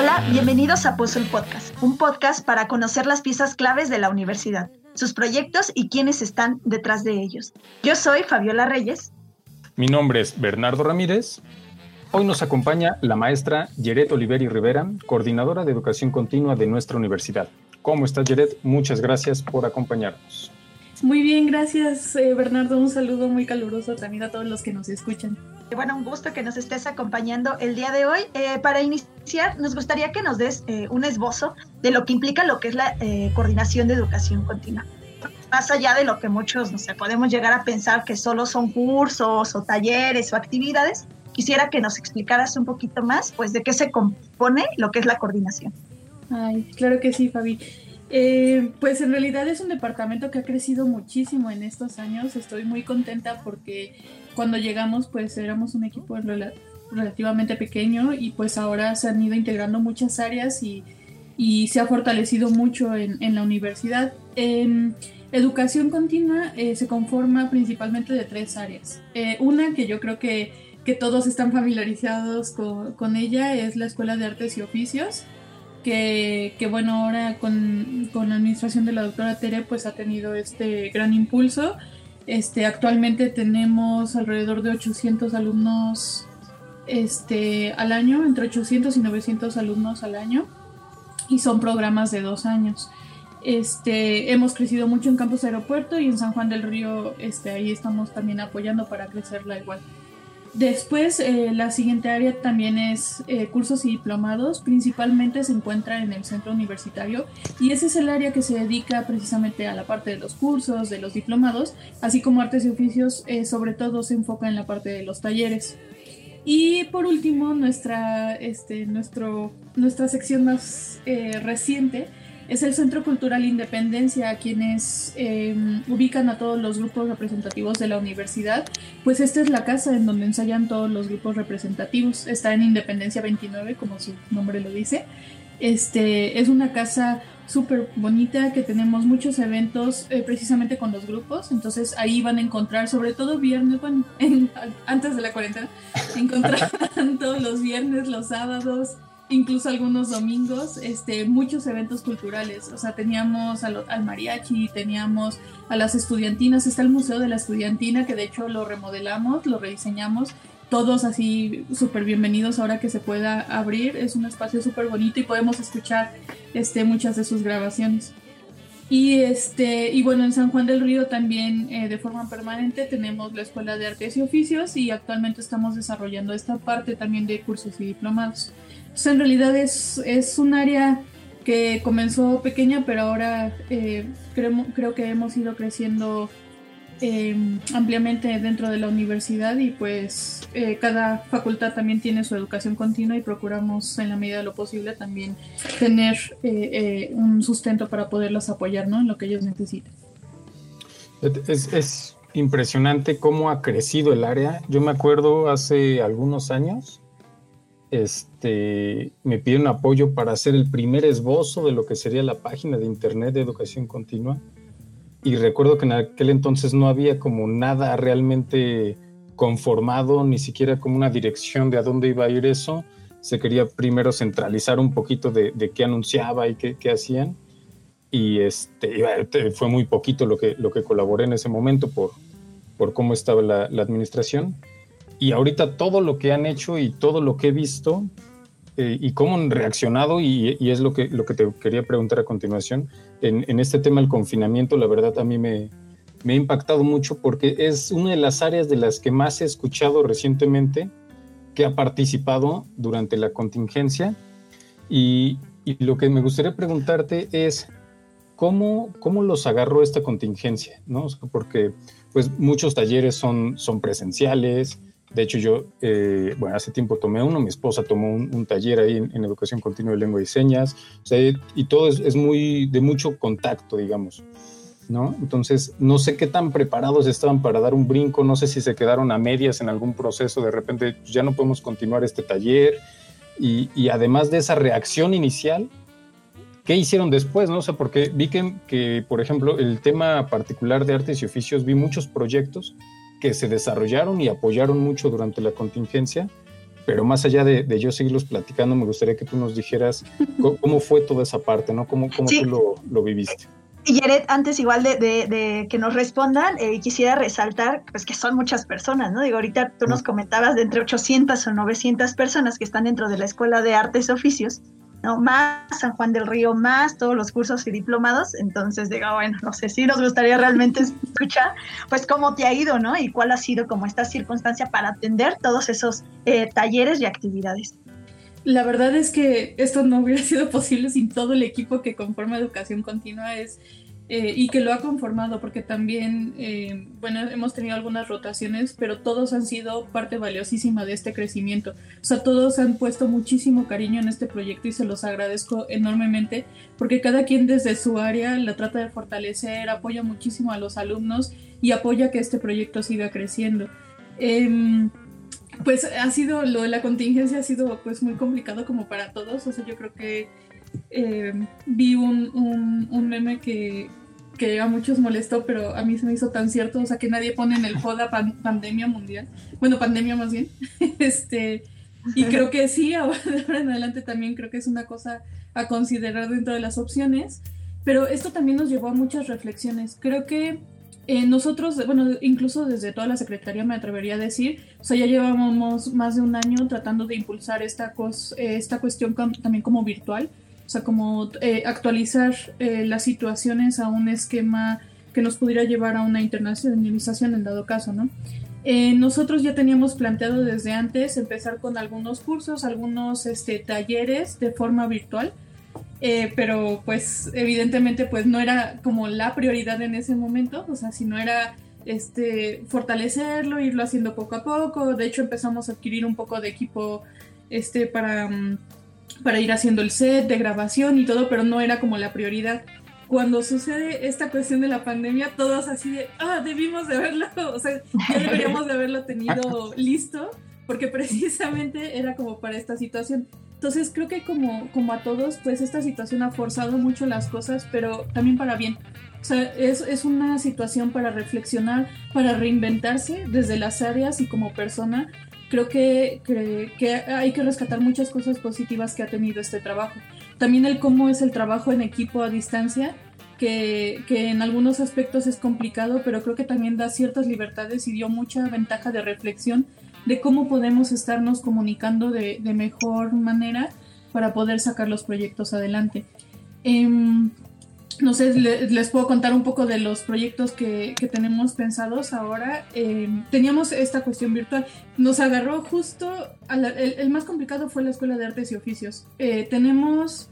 Hola, bienvenidos a Puzzle Podcast, un podcast para conocer las piezas claves de la universidad, sus proyectos y quienes están detrás de ellos. Yo soy Fabiola Reyes. Mi nombre es Bernardo Ramírez. Hoy nos acompaña la maestra Yeret Oliveri Rivera, coordinadora de educación continua de nuestra universidad. ¿Cómo estás, Yeret? Muchas gracias por acompañarnos. Muy bien, gracias, eh, Bernardo. Un saludo muy caluroso también a todos los que nos escuchan. Bueno, un gusto que nos estés acompañando el día de hoy. Eh, para iniciar, nos gustaría que nos des eh, un esbozo de lo que implica lo que es la coordinación de educación continua. Más allá de lo que muchos, no podemos llegar a pensar que solo son cursos o talleres o actividades, quisiera que nos explicaras un poquito más, pues, de qué se compone lo que es la coordinación. Ay, claro que sí, Fabi. Eh, pues en realidad es un departamento que ha crecido muchísimo en estos años. Estoy muy contenta porque cuando llegamos pues éramos un equipo relativamente pequeño y pues ahora se han ido integrando muchas áreas y, se ha fortalecido mucho en, la universidad. En educación continua eh, se conforma principalmente de tres áreas. Eh, una que yo creo que, que todos están familiarizados con, con ella es la Escuela de Artes y Oficios que, bueno, ahora con, la administración de la doctora Tere, pues ha tenido este gran impulso. Este, actualmente tenemos alrededor de 800 alumnos este, al año, entre 800 y 900 alumnos al año, y son programas de dos años. Este, hemos crecido mucho en Campus Aeropuerto y en San Juan del Río, este, ahí estamos también apoyando para crecerla igual. Después, eh, la siguiente área también es eh, cursos y diplomados. Principalmente se encuentra en el centro universitario y ese es el área que se dedica precisamente a la parte de los cursos, de los diplomados, así como artes y oficios, eh, sobre todo se enfoca en la parte de los talleres. Y por último, nuestra, este, nuestro, nuestra sección más reciente es el Centro Cultural Independencia, quienes em, ubican a todos los grupos representativos de la universidad. Pues esta es la casa en donde ensayan todos los grupos representativos. Está en Independencia 29, como su nombre lo dice. Este, es una casa súper bonita que tenemos muchos eventos eh, precisamente con los grupos. Entonces ahí van a encontrar, sobre todo viernes, antes de la cuarentena, encontraban todos los viernes, los sábados incluso algunos domingos, este, muchos eventos culturales. O sea, teníamos al, mariachi, teníamos a las estudiantinas, está el Museo de la Estudiantina, que de hecho lo remodelamos, lo rediseñamos. Todos así súper bienvenidos ahora que se pueda abrir. Es un espacio súper bonito y podemos escuchar este, muchas de sus grabaciones. Y, este, y bueno, en San Juan del Río también eh, de forma permanente tenemos la Escuela de Artes y Oficios y actualmente estamos desarrollando esta parte también de cursos y diplomados. En realidad es, es un área que comenzó pequeña, pero ahora eh, creo, creo que hemos ido creciendo eh, ampliamente dentro de la universidad y pues eh, cada facultad también tiene su educación continua y procuramos en la medida de lo posible también tener un sustento para poderlas apoyar ¿no? en lo que ellos necesitan. Es, es impresionante cómo ha crecido el área. Yo me acuerdo hace algunos años este, me pidieron apoyo para hacer el primer esbozo de lo que sería la página de Internet de Educación Continua. Y recuerdo que en aquel entonces no había como nada realmente conformado, ni siquiera como una dirección de a dónde iba a ir eso. Se quería primero centralizar un poquito de, qué anunciaba y qué, hacían. Y este, fue muy poquito lo que, lo que colaboré en ese momento por, por cómo estaba la administración y ahorita todo lo que han hecho y todo lo que he visto eh, y cómo han reaccionado, y, es lo que, lo que te quería preguntar a continuación, en, este tema del confinamiento, la verdad a mí me, me, ha impactado mucho porque es una de las áreas de las que más he escuchado recientemente que ha participado durante la contingencia. Y, y lo que me gustaría preguntarte es, ¿cómo, cómo los agarró esta contingencia? ¿no? porque pues muchos talleres son, son presenciales, de hecho, yo, eh, bueno, hace tiempo tomé uno, mi esposa tomó un, taller ahí en, educación continua de lengua y señas, o sea, y todo es, muy de mucho contacto, digamos, ¿no? Entonces, no sé qué tan preparados estaban para dar un brinco, no sé si se quedaron a medias en algún proceso, de repente ya no podemos continuar este taller, y, además de esa reacción inicial, ¿qué hicieron después? No sé, porque vi que, que, por ejemplo, el tema particular de artes y oficios, vi muchos proyectos que se desarrollaron y apoyaron mucho durante la contingencia, pero más allá de, yo seguirlos platicando, me gustaría que tú nos dijeras cómo, fue toda esa parte, ¿no? ¿Cómo, cómo tú lo, lo viviste? Y Jared, antes igual de, que nos respondan, eh, quisiera resaltar pues, que son muchas personas, ¿no? Digo, ahorita tú nos comentabas de entre 800 o 900 personas que están dentro de la Escuela de Artes y Oficios, ¿no? Más San Juan del Río, más todos los cursos y diplomados. Entonces, digo, bueno, no sé si nos gustaría realmente escuchar, pues, cómo te ha ido, ¿no? Y cuál ha sido como esta circunstancia para atender todos esos eh, talleres y actividades. La verdad es que esto no hubiera sido posible sin todo el equipo que conforma Educación Continua es, eh, y que lo ha conformado, porque también, eh, bueno, hemos tenido algunas rotaciones, pero todos han sido parte valiosísima de este crecimiento. O sea, todos han puesto muchísimo cariño en este proyecto y se los agradezco enormemente, porque cada quien desde su área la trata de fortalecer, apoya muchísimo a los alumnos y apoya que este proyecto siga creciendo. Em, pues ha sido, lo de la contingencia ha sido pues muy complicado como para todos, o sea, yo creo que eh, vi un, un, meme que, que, a muchos molestó, pero a mí se me hizo tan cierto, o sea, que nadie pone en el joda pandemia mundial, bueno, pandemia más bien, este, y creo que sí, ahora, en adelante también creo que es una cosa a considerar dentro de las opciones, pero esto también nos llevó a muchas reflexiones, creo que eh, nosotros, bueno, incluso desde toda la Secretaría me atrevería a decir, o sea, ya llevamos más de un año tratando de impulsar esta, eh, esta cuestión también como virtual, o sea, como eh, actualizar las situaciones a un esquema que nos pudiera llevar a una internacionalización en dado caso, ¿no? nosotros ya teníamos planteado desde antes empezar con algunos cursos, algunos este, talleres de forma virtual, eh, pero pues evidentemente pues no era como la prioridad en ese momento, o sea, si no era este fortalecerlo, irlo haciendo poco a poco, de hecho empezamos a adquirir un poco de equipo este para, mm, para ir haciendo el set de grabación y todo, pero no era como la prioridad. Cuando sucede esta cuestión de la pandemia, todos así de, ah, debimos de haberlo, o sea, ya deberíamos de haberlo tenido listo, porque precisamente era como para esta situación. Entonces creo que como, como a todos, pues esta situación ha forzado mucho las cosas, pero también para bien. O sea, es, es una situación para reflexionar, para reinventarse desde las áreas y como persona. Creo que, que, hay que rescatar muchas cosas positivas que ha tenido este trabajo. También el cómo es el trabajo en equipo a distancia, que, que, en algunos aspectos es complicado, pero creo que también da ciertas libertades y dio mucha ventaja de reflexión de cómo podemos estarnos comunicando de, mejor manera para poder sacar los proyectos adelante. Em, no sé, les puedo contar un poco de los proyectos que, tenemos pensados ahora. Em, teníamos esta cuestión virtual. Nos agarró justo, el, más complicado fue la Escuela de Artes y Oficios. Eh, tenemos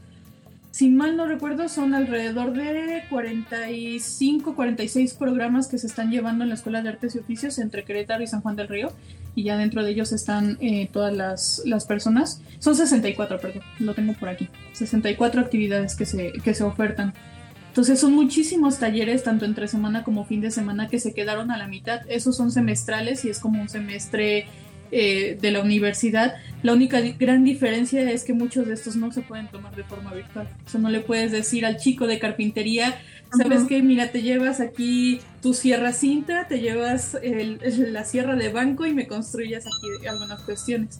si mal no recuerdo, son alrededor de 45, 46 programas que se están llevando en la Escuela de Artes y Oficios entre Querétaro y San Juan del Río. Y ya dentro de ellos están eh, todas las, las, personas. Son 64, perdón, lo tengo por aquí. 64 actividades que se, que se ofertan. Entonces son muchísimos talleres, tanto entre semana como fin de semana, que se quedaron a la mitad. Esos son semestrales y es como un semestre eh, de la universidad. La única gran diferencia es que muchos de estos no se pueden tomar de forma virtual. O sea, no le puedes decir al chico de carpintería, ¿sabes qué? Mira, te llevas aquí tu sierra cinta, te llevas la sierra de banco y me construyas aquí algunas cuestiones.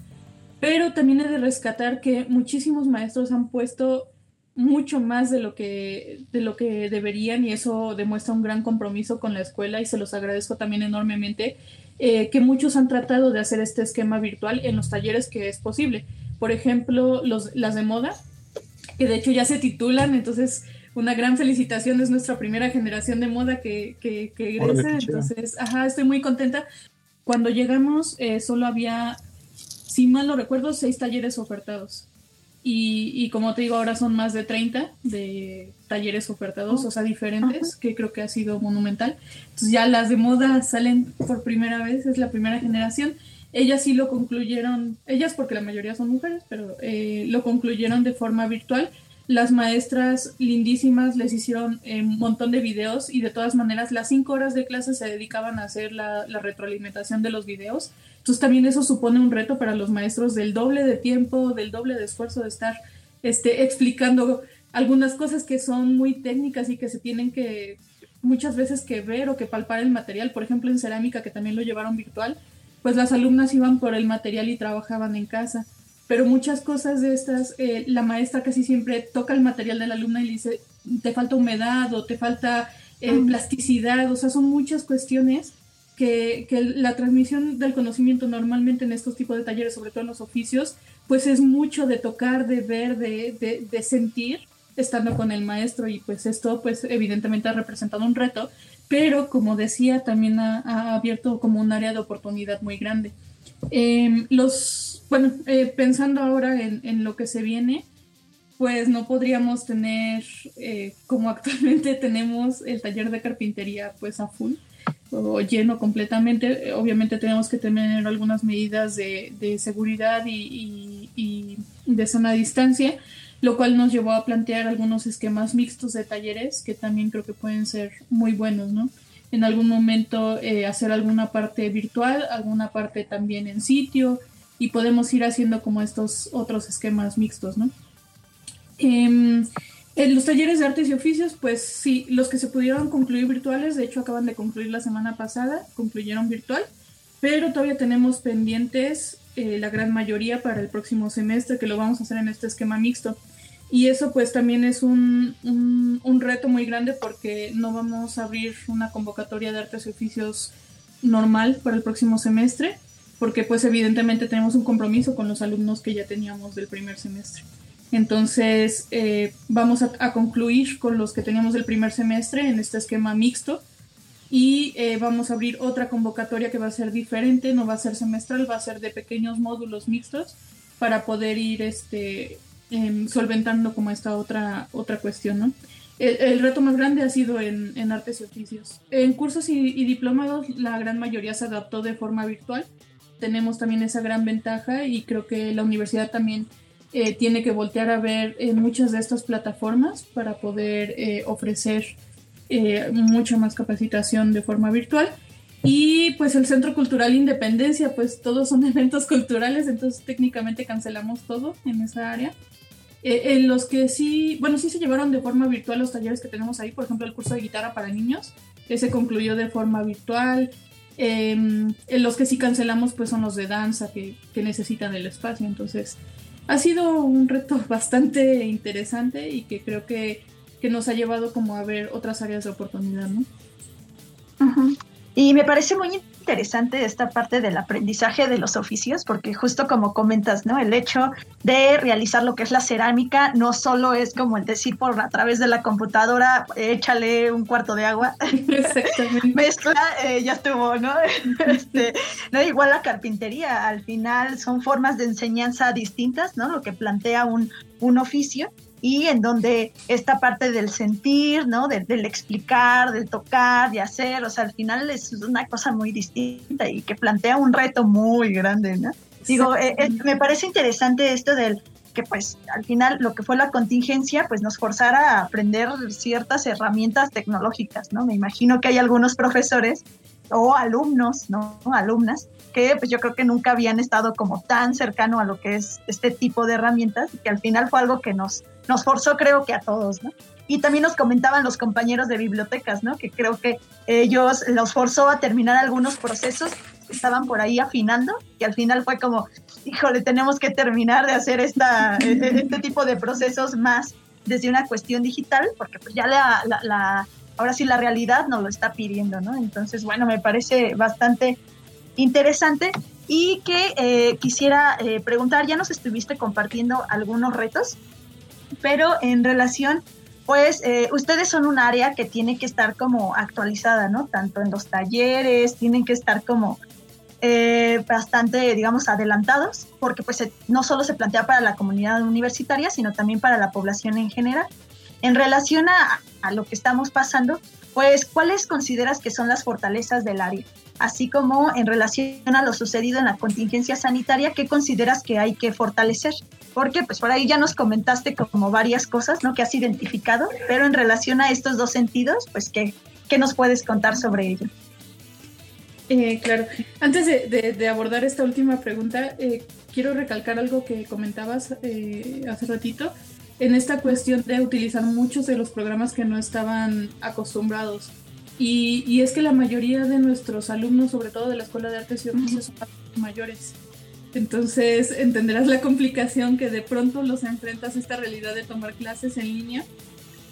Pero también he de rescatar que muchísimos maestros han puesto mucho más de lo que de lo que deberían y eso demuestra un gran compromiso con la escuela y se los agradezco también enormemente eh, que muchos han tratado de hacer este esquema virtual en los talleres que es posible. Por ejemplo, los, las de moda, que de hecho ya se titulan, entonces una gran felicitación, es nuestra primera generación de moda que, que, que egresa, entonces, ajá, estoy muy contenta. Cuando llegamos eh, solo había, si mal no recuerdo, seis talleres ofertados. Y, como te digo, ahora son más de 30 de talleres ofertados, o sea, diferentes, que creo que ha sido monumental. Entonces ya las de moda salen por primera vez, es la primera generación. Ellas sí lo concluyeron, ellas porque la mayoría son mujeres, pero eh, lo concluyeron de forma virtual. Las maestras lindísimas les hicieron eh, un montón de videos y de todas maneras las cinco horas de clase se dedicaban a hacer la, la retroalimentación de los videos entonces también eso supone un reto para los maestros del doble de tiempo, del doble de esfuerzo de estar este, explicando algunas cosas que son muy técnicas y que se tienen que muchas veces que ver o que palpar el material. Por ejemplo, en cerámica, que también lo llevaron virtual, pues las alumnas iban por el material y trabajaban en casa. Pero muchas cosas de estas, eh, la maestra casi siempre toca el material de la alumna y le dice, te falta humedad o te falta eh, plasticidad, o sea, son muchas cuestiones que, que, la transmisión del conocimiento normalmente en estos tipos de talleres, sobre todo en los oficios, pues es mucho de tocar, de ver, de, de, de sentir estando con el maestro y pues esto pues evidentemente ha representado un reto, pero como decía también ha, ha abierto como un área de oportunidad muy grande. Eh, los, bueno, eh, pensando ahora en, en, lo que se viene, pues no podríamos tener, eh, como actualmente tenemos el taller de carpintería pues a full o lleno completamente, obviamente tenemos que tener algunas medidas de, de seguridad y, y, y de distancia, lo cual nos llevó a plantear algunos esquemas mixtos de talleres que también creo que pueden ser muy buenos, ¿no? En algún momento eh, hacer alguna parte virtual, alguna parte también en sitio y podemos ir haciendo como estos otros esquemas mixtos, ¿no? Eh, en los talleres de artes y oficios, pues sí, los que se pudieron concluir virtuales, de hecho acaban de concluir la semana pasada, concluyeron virtual, pero todavía tenemos pendientes eh, la gran mayoría para el próximo semestre, que lo vamos a hacer en este esquema mixto. Y eso pues también es un, un, reto muy grande porque no vamos a abrir una convocatoria de artes y oficios normal para el próximo semestre, porque pues evidentemente tenemos un compromiso con los alumnos que ya teníamos del primer semestre. Entonces eh, vamos a, a, concluir con los que teníamos del primer semestre en este esquema mixto y eh, vamos a abrir otra convocatoria que va a ser diferente, no va a ser semestral, va a ser de pequeños módulos mixtos para poder ir este, eh, solventando como esta otra, otra cuestión, ¿no? El, el reto más grande ha sido en, en artes y oficios. En cursos y, y, diplomados la gran mayoría se adaptó de forma virtual. Tenemos también esa gran ventaja y creo que la universidad también eh, tiene que voltear a ver eh, muchas de estas plataformas para poder eh, ofrecer mucha más capacitación de forma virtual. Y pues el Centro Cultural Independencia, pues todos son eventos culturales, entonces técnicamente cancelamos todo en esa área. Eh, en los que sí, bueno, sí se llevaron de forma virtual los talleres que tenemos ahí, por ejemplo, el curso de guitarra para niños, que se concluyó de forma virtual. Eh, en los que sí cancelamos, pues son los de danza que, que, necesitan el espacio. Entonces, ha sido un reto bastante interesante y que creo que, que nos ha llevado como a ver otras áreas de oportunidad, ¿no? -huh. Y me parece muy interesante esta parte del aprendizaje de los oficios, porque justo como comentas, ¿no? El hecho de realizar lo que es la cerámica no solo es como el decir por a través de la computadora, échale un cuarto de agua, mezcla, eh, ya estuvo, ¿no? este, ¿no? Igual la carpintería, al final son formas de enseñanza distintas, ¿no? Lo que plantea un, un oficio y en donde esta parte del sentir, ¿no? De, del explicar, del tocar, de hacer, o sea, al final es una cosa muy distinta y que plantea un reto muy grande, ¿no? Digo, eh, eh, me parece interesante esto del que pues al final lo que fue la contingencia pues nos forzara a aprender ciertas herramientas tecnológicas, ¿no? Me imagino que hay algunos profesores o alumnos, ¿no? Alumnas que pues yo creo que nunca habían estado como tan cercano a lo que es este tipo de herramientas y que al final fue algo que nos, nos forzó creo que a todos, ¿no? Y también nos comentaban los compañeros de bibliotecas, ¿no? Que creo que ellos los forzó a terminar algunos procesos que estaban por ahí afinando y al final fue como, híjole, tenemos que terminar de hacer esta, este tipo de procesos más desde una cuestión digital, porque pues ya la, la, la ahora sí la realidad nos lo está pidiendo, ¿no? Entonces, bueno, me parece bastante interesante y que eh, quisiera eh, preguntar, ya nos estuviste compartiendo algunos retos, pero en relación, pues eh, ustedes son un área que tiene que estar como actualizada, ¿no? Tanto en los talleres, tienen que estar como bastante, digamos, adelantados, porque pues no solo se plantea para la comunidad universitaria, sino también para la población en general. En relación a, a lo que estamos pasando, pues, ¿cuáles consideras que son las fortalezas del área? Así como en relación a lo sucedido en la contingencia sanitaria, ¿qué consideras que hay que fortalecer? Porque pues por ahí ya nos comentaste como varias cosas, ¿no? Que has identificado, pero en relación a estos dos sentidos, pues, ¿qué, qué nos puedes contar sobre ello? Eh, claro, antes de, abordar esta última pregunta, eh, quiero recalcar algo que comentabas eh, hace ratito, en esta cuestión de utilizar muchos de los programas que no estaban acostumbrados. Y, es que la mayoría de nuestros alumnos, sobre todo de la Escuela de Artes y Oficios, son mayores. Entonces entenderás la complicación que de pronto los enfrentas a esta realidad de tomar clases en línea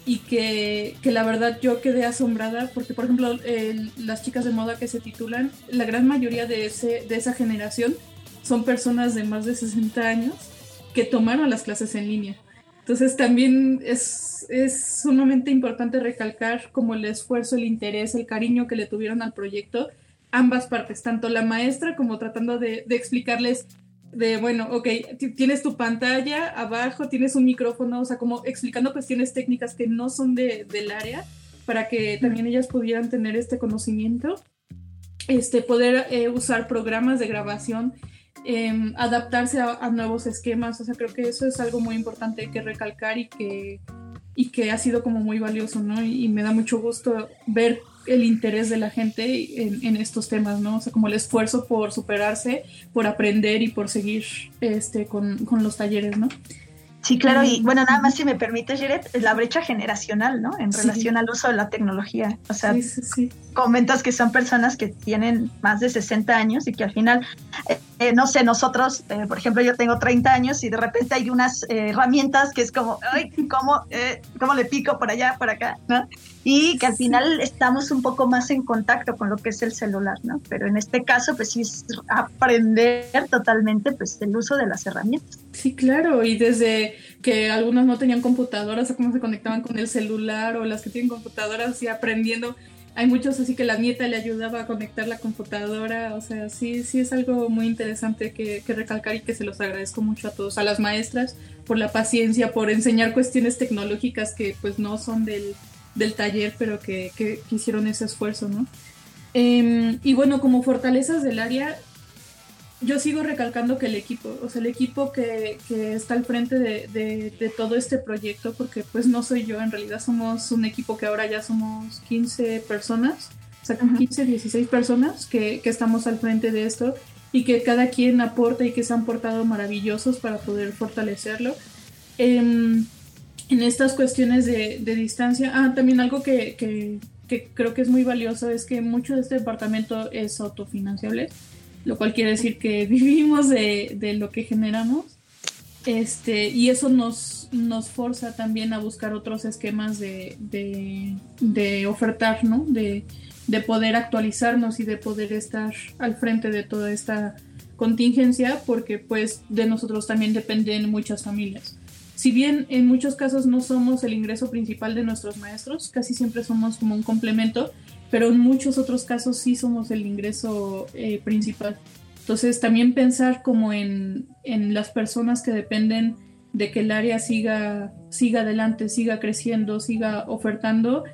y que, que, la verdad yo quedé asombrada porque, por ejemplo, las chicas de moda que se titulan, la gran mayoría de, ese, de esa generación son personas de más de 60 años que tomaron las clases en línea. Entonces también es, es sumamente importante recalcar como el esfuerzo, el interés, el cariño que le tuvieron al proyecto ambas partes, tanto la maestra como tratando de, de explicarles de, bueno, ok, tienes tu pantalla abajo, tienes un micrófono, o sea, como explicando cuestiones técnicas que no son de, del área, para que también ellas pudieran tener este conocimiento, este, poder eh, usar programas de grabación, em, adaptarse a, nuevos esquemas, o sea, creo que eso es algo muy importante que recalcar y que, y que ha sido como muy valioso, ¿no? y me da mucho gusto ver el interés de la gente en, estos temas, ¿no? O sea, como el esfuerzo por superarse, por aprender y por seguir este, con, con los talleres, ¿no? Sí, claro, y bueno, nada más si me permite, Jared, la brecha generacional, ¿no? En relación al uso de la tecnología. O sea, comentas que son personas que tienen más de 60 años y que al final, eh, eh, no sé, nosotros, eh, por ejemplo, yo tengo 30 años y de repente hay unas herramientas que es como, ay, ¿cómo, ¿cómo le pico por allá, por acá? ¿no? y que al final estamos un poco más en contacto con lo que es el celular, ¿no? Pero en este caso, pues sí es aprender totalmente pues el uso de las herramientas. Sí, claro, y desde que algunos no tenían computadoras, o cómo se conectaban con el celular, o las que tienen computadoras, y aprendiendo. Hay muchos así que la nieta le ayudaba a conectar la computadora, o sea, sí, sí es algo muy interesante que, recalcar y que se los agradezco mucho a todos, a las maestras por la paciencia, por enseñar cuestiones tecnológicas que pues no son del, del taller, pero que, que, hicieron ese esfuerzo, ¿no? Em, y bueno, como fortalezas del área, yo sigo recalcando que el equipo, o sea, el equipo que, que está al frente de, de, todo este proyecto, porque pues no soy yo, en realidad somos un equipo que ahora ya somos 15 personas, o sea, 15, 16 personas que, que, estamos al frente de esto y que cada quien aporta y que se han portado maravillosos para poder fortalecerlo. Eh, en estas cuestiones de, distancia. Ah, también algo que, creo que es muy valioso es que mucho de este departamento es autofinanciable, lo cual quiere decir que vivimos de, lo que generamos. Este, y eso nos, nos forza también a buscar otros esquemas de, de, ofertar, ¿no? De, de poder actualizarnos y de poder estar al frente de toda esta contingencia, porque pues de nosotros también dependen muchas familias si bien en muchos casos no somos el ingreso principal de nuestros maestros, casi siempre somos como un complemento, pero en muchos otros casos sí somos el ingreso eh, principal. Entonces también pensar como en, las personas que dependen de que el área siga, siga adelante, siga creciendo, siga ofertando,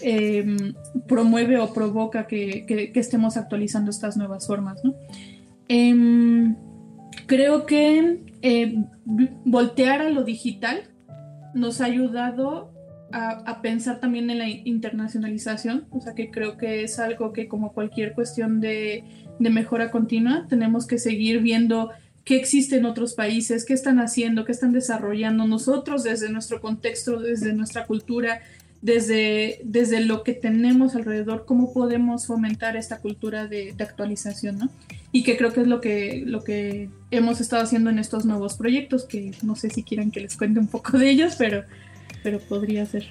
em, promueve o provoca que, estemos actualizando estas nuevas formas. Em, creo que eh, voltear a lo digital nos ha ayudado a, pensar también en la internacionalización, o sea que creo que es algo que como cualquier cuestión de, mejora continua, tenemos que seguir viendo qué existe en otros países, qué están haciendo, qué están desarrollando nosotros desde nuestro contexto, desde nuestra cultura, desde, desde lo que tenemos alrededor, cómo podemos fomentar esta cultura de, de actualización, ¿no? y que creo que es lo que, lo que hemos estado haciendo en estos nuevos proyectos, que no sé si quieran que les cuente un poco de ellos, pero, pero podría ser.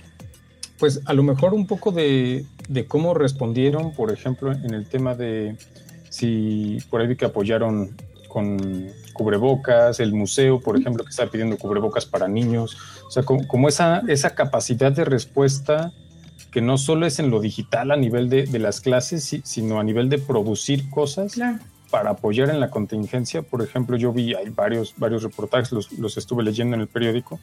Pues a lo mejor un poco de, de cómo respondieron, por ejemplo, en el tema de si por ahí vi que apoyaron con cubrebocas, el museo, por ejemplo, que está pidiendo cubrebocas para niños, o sea, como, esa, esa capacidad de respuesta que no solo es en lo digital a nivel de, de las clases, sino a nivel de producir cosas. Claro para apoyar en la contingencia. Por ejemplo, yo vi hay varios, varios reportajes, los, estuve leyendo en el periódico,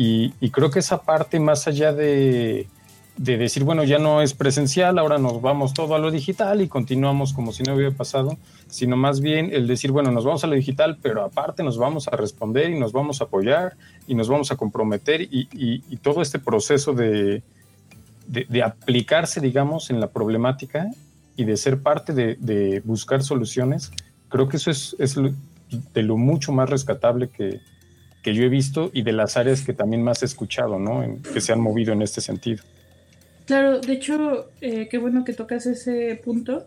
y, creo que esa parte, más allá de, decir, bueno, ya no es presencial, ahora nos vamos todo a lo digital y continuamos como si no hubiera pasado, sino más bien el decir, bueno, nos vamos a lo digital, pero aparte nos vamos a responder y nos vamos a apoyar y nos vamos a comprometer y, todo este proceso de, de, aplicarse, digamos, en la problemática y de ser parte de, buscar soluciones, creo que eso es, de lo mucho más rescatable que, yo he visto y de las áreas que también más he escuchado, ¿no? que se han movido en este sentido. Claro, de hecho, eh, qué bueno que tocas ese punto.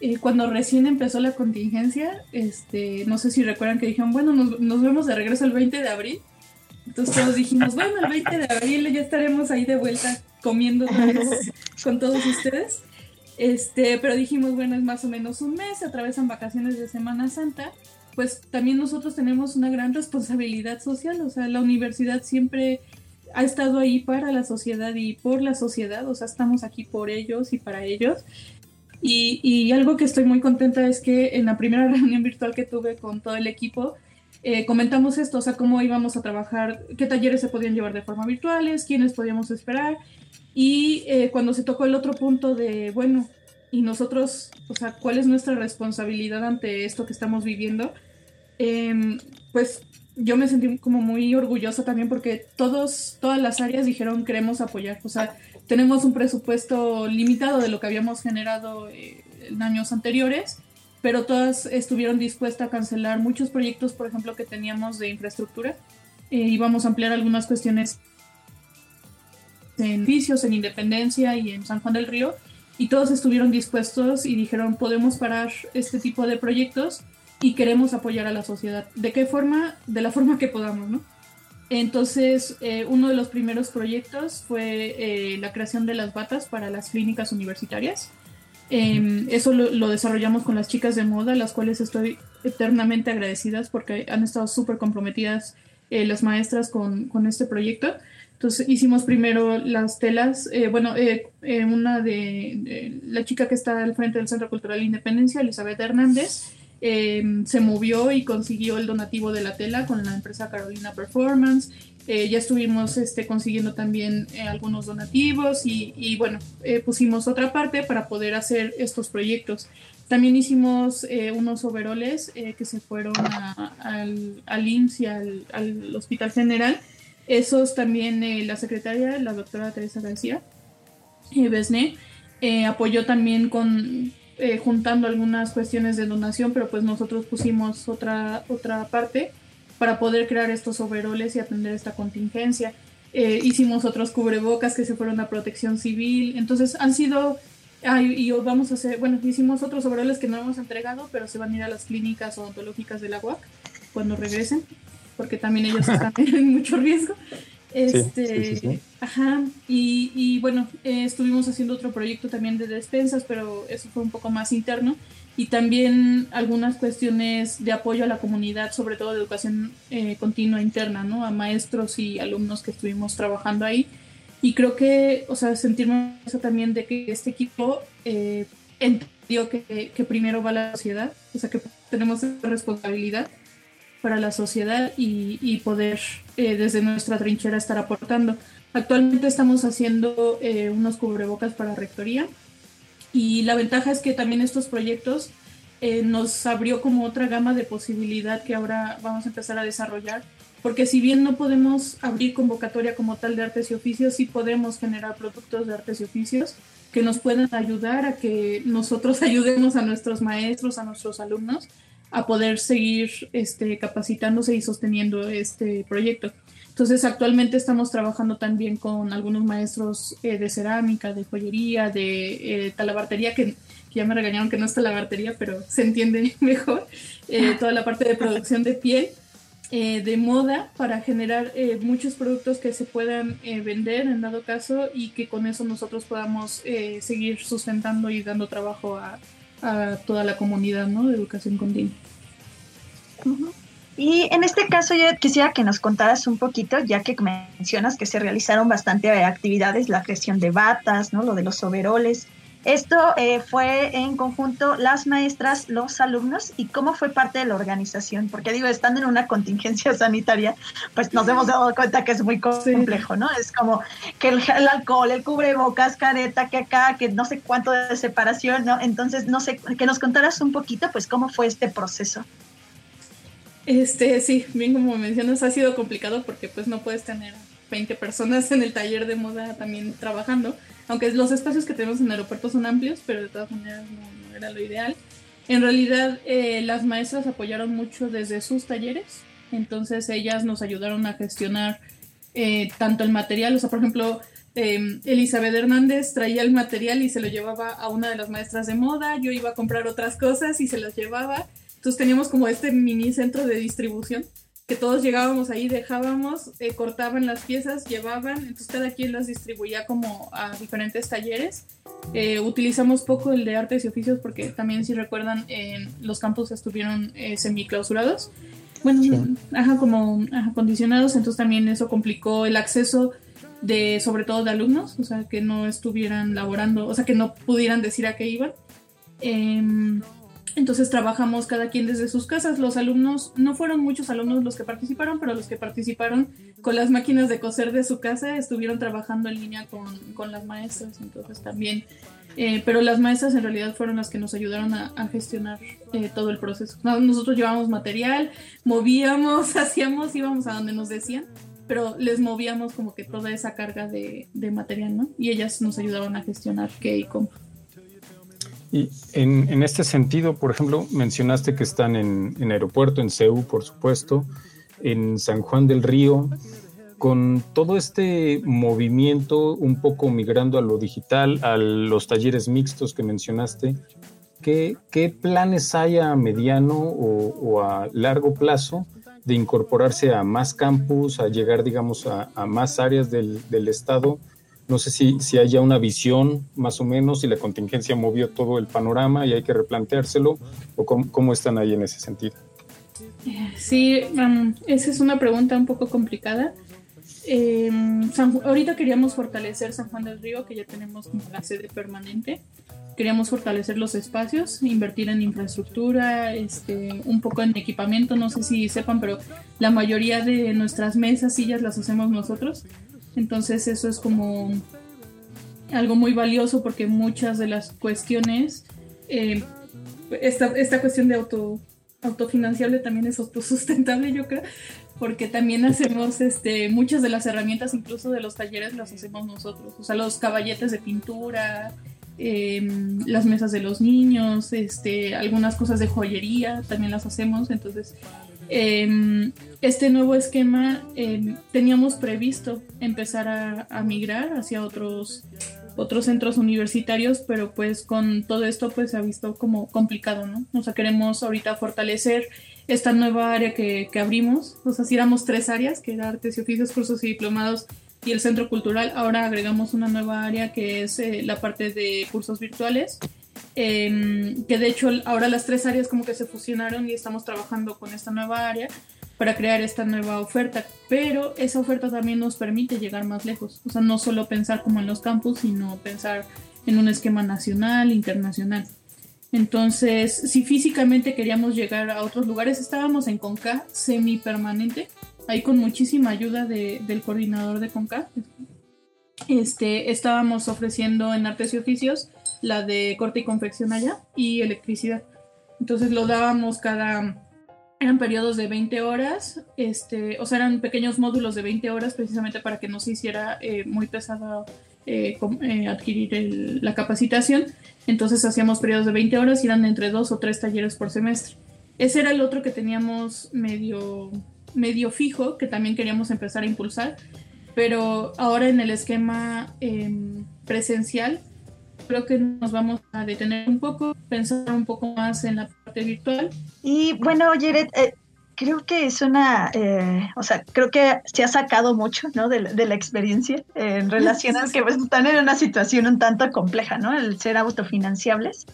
Eh, cuando recién empezó la contingencia, este, no sé si recuerdan que dijeron, bueno, nos, nos vemos de regreso el 20 de abril. Entonces todos dijimos, bueno, el 20 de abril ya estaremos ahí de vuelta comiendo con todos ustedes. Este, pero dijimos, bueno, es más o menos un mes, atravesan vacaciones de Semana Santa, pues también nosotros tenemos una gran responsabilidad social, o sea, la universidad siempre ha estado ahí para la sociedad y por la sociedad, o sea, estamos aquí por ellos y para ellos. Y, algo que estoy muy contenta es que en la primera reunión virtual que tuve con todo el equipo, eh, comentamos esto, o sea, cómo íbamos a trabajar, qué talleres se podían llevar de forma virtuales, quiénes podíamos esperar. Y eh, cuando se tocó el otro punto de, bueno, y nosotros, o sea, cuál es nuestra responsabilidad ante esto que estamos viviendo, em, pues yo me sentí como muy orgullosa también porque todos, todas las áreas dijeron queremos apoyar. O sea, tenemos un presupuesto limitado de lo que habíamos generado eh, en años anteriores pero todas estuvieron dispuestas a cancelar muchos proyectos, por ejemplo, que teníamos de infraestructura. Eh, íbamos a ampliar algunas cuestiones en edificios, en Independencia y en San Juan del Río, y todos estuvieron dispuestos y dijeron, podemos parar este tipo de proyectos y queremos apoyar a la sociedad. ¿De qué forma? De la forma que podamos, ¿no? Entonces, eh, uno de los primeros proyectos fue eh, la creación de las batas para las clínicas universitarias. Em, eso lo, desarrollamos con las chicas de moda, las cuales estoy eternamente agradecidas porque han estado súper comprometidas eh, las maestras con, con, este proyecto. Entonces hicimos primero las telas, eh, bueno, eh, una de, la chica que está al frente del Centro Cultural Independencia, Elizabeth Hernández, em, se movió y consiguió el donativo de la tela con la empresa Carolina Performance. Eh, ya estuvimos este, consiguiendo también eh, algunos donativos y, bueno, eh, pusimos otra parte para poder hacer estos proyectos. También hicimos unos overoles que se fueron al, al, IMSS y al, al Hospital General. Esos también la secretaria, la doctora Teresa García Besné, apoyó también con juntando algunas cuestiones de donación, pero pues nosotros pusimos otra, otra parte para poder crear estos overoles y atender esta contingencia. Eh, hicimos otros cubrebocas que se fueron a protección civil. Entonces han sido, y vamos a hacer, bueno, hicimos otros overoles que no hemos entregado, pero se van a ir a las clínicas odontológicas de la UAC cuando regresen, porque también ellos están en mucho riesgo. Este, ajá, y, y bueno, eh, estuvimos haciendo otro proyecto también de despensas, pero eso fue un poco más interno y también algunas cuestiones de apoyo a la comunidad, sobre todo de educación eh, continua interna, ¿no? A maestros y alumnos que estuvimos trabajando ahí. Y creo que, o sea, sentirme eso también de que este equipo eh, entendió que, que, primero va la sociedad, o sea, que tenemos esa responsabilidad para la sociedad y, y poder eh, desde nuestra trinchera estar aportando. Actualmente estamos haciendo unos cubrebocas para rectoría y la ventaja es que también estos proyectos eh, nos abrió como otra gama de posibilidad que ahora vamos a empezar a desarrollar, porque si bien no podemos abrir convocatoria como tal de artes y oficios, sí podemos generar productos de artes y oficios que nos puedan ayudar a que nosotros ayudemos a nuestros maestros, a nuestros alumnos a poder seguir este, capacitándose y sosteniendo este proyecto. Entonces, actualmente estamos trabajando también con algunos maestros eh, de cerámica, de joyería, de eh, talabartería, que, ya me regañaron que no es talabartería, pero se entiende mejor, eh, toda la parte de producción de piel, de moda, para generar muchos productos que se puedan vender en dado caso y que con eso nosotros podamos seguir sustentando y dando trabajo a, a, toda la comunidad ¿no? de educación continua. Y en este caso yo quisiera que nos contaras un poquito, ya que mencionas que se realizaron bastante actividades, la creación de batas, ¿no? lo de los overoles. Esto eh, fue en conjunto las maestras, los alumnos y cómo fue parte de la organización, porque digo, estando en una contingencia sanitaria, pues nos hemos dado cuenta que es muy complejo, ¿no? Es como que el, el, alcohol, el cubrebocas, careta, que acá, que no sé cuánto de separación, ¿no? Entonces, no sé, que nos contaras un poquito, pues, cómo fue este proceso. Este, sí, bien como mencionas, ha sido complicado porque pues no puedes tener 20 personas en el taller de moda también trabajando, aunque los espacios que tenemos en el aeropuerto son amplios, pero de todas maneras no, era lo ideal. En realidad, eh, las maestras apoyaron mucho desde sus talleres, entonces ellas nos ayudaron a gestionar eh, tanto el material, o sea, por ejemplo, Em, Elizabeth Hernández traía el material y se lo llevaba a una de las maestras de moda, yo iba a comprar otras cosas y se las llevaba. Entonces teníamos como este mini centro de distribución que todos llegábamos ahí, dejábamos, eh, cortaban las piezas, llevaban, entonces cada quien las distribuía como a diferentes talleres. Eh, utilizamos poco el de artes y oficios porque también si recuerdan en los campus estuvieron eh, semiclausurados, bueno, ajá, como acondicionados, entonces también eso complicó el acceso de sobre todo de alumnos, o sea, que no estuvieran laborando, o sea, que no pudieran decir a qué iban. Entonces trabajamos cada quien desde sus casas. Los alumnos, no fueron muchos alumnos los que participaron, pero los que participaron con las máquinas de coser de su casa estuvieron trabajando en línea con, las maestras. Entonces también, eh, pero las maestras en realidad fueron las que nos ayudaron a, gestionar eh, todo el proceso. Nosotros llevábamos material, movíamos, hacíamos, íbamos a donde nos decían, pero les movíamos como que toda esa carga de, de material, ¿no? Y ellas nos ayudaban a gestionar qué y cómo. Y en, este sentido, por ejemplo, mencionaste que están en, en aeropuerto, en CEU, por supuesto, en San Juan del Río, con todo este movimiento un poco migrando a lo digital, a los talleres mixtos que mencionaste, ¿qué, qué planes hay a mediano o, a largo plazo de incorporarse a más campus, a llegar, digamos, a, a más áreas del, del estado? No sé si, si haya una visión más o menos, si la contingencia movió todo el panorama y hay que replanteárselo, o cómo, están ahí en ese sentido. Sí, esa es una pregunta un poco complicada. Em, ahorita queríamos fortalecer San Juan del Río, que ya tenemos como la sede permanente. Queríamos fortalecer los espacios, invertir en infraestructura, este, un poco en equipamiento. No sé si sepan, pero la mayoría de nuestras mesas, sillas las hacemos nosotros. Entonces eso es como algo muy valioso porque muchas de las cuestiones, eh, esta, esta, cuestión de auto, autofinanciable también es autosustentable, yo creo, porque también hacemos este, muchas de las herramientas, incluso de los talleres, las hacemos nosotros. O sea, los caballetes de pintura, em, las mesas de los niños, este, algunas cosas de joyería también las hacemos. Entonces, eh, este nuevo esquema em, teníamos previsto empezar a, migrar hacia otros otros centros universitarios, pero pues con todo esto pues se ha visto como complicado, ¿no? O sea, queremos ahorita fortalecer esta nueva área que, que abrimos, o sea, si éramos tres áreas, que era artes y oficios, cursos y diplomados y el centro cultural, ahora agregamos una nueva área que es eh, la parte de cursos virtuales Em, que de hecho ahora las tres áreas como que se fusionaron y estamos trabajando con esta nueva área para crear esta nueva oferta, pero esa oferta también nos permite llegar más lejos, o sea, no solo pensar como en los campus, sino pensar en un esquema nacional, internacional. Entonces, si físicamente queríamos llegar a otros lugares, estábamos en Conca semi permanente, ahí con muchísima ayuda del coordinador de Conca. Este, estábamos ofreciendo en artes y oficios la de corte y confección allá y electricidad. Entonces lo dábamos cada, eran periodos de 20 horas, este, o sea, eran pequeños módulos de 20 horas precisamente para que no se hiciera eh, muy pesado eh, eh, adquirir la capacitación. Entonces hacíamos periodos de 20 horas y eran entre dos o tres talleres por semestre. Ese era el otro que teníamos medio, medio fijo, que también queríamos empezar a impulsar, pero ahora en el esquema em, presencial creo que nos vamos a detener un poco, pensar un poco más en la parte virtual. Y bueno, Jared, eh, creo que es una, eh, o sea, creo que se ha sacado mucho, ¿no? De, la experiencia en relación a que pues, están en una situación un tanto compleja, ¿no? El ser autofinanciables.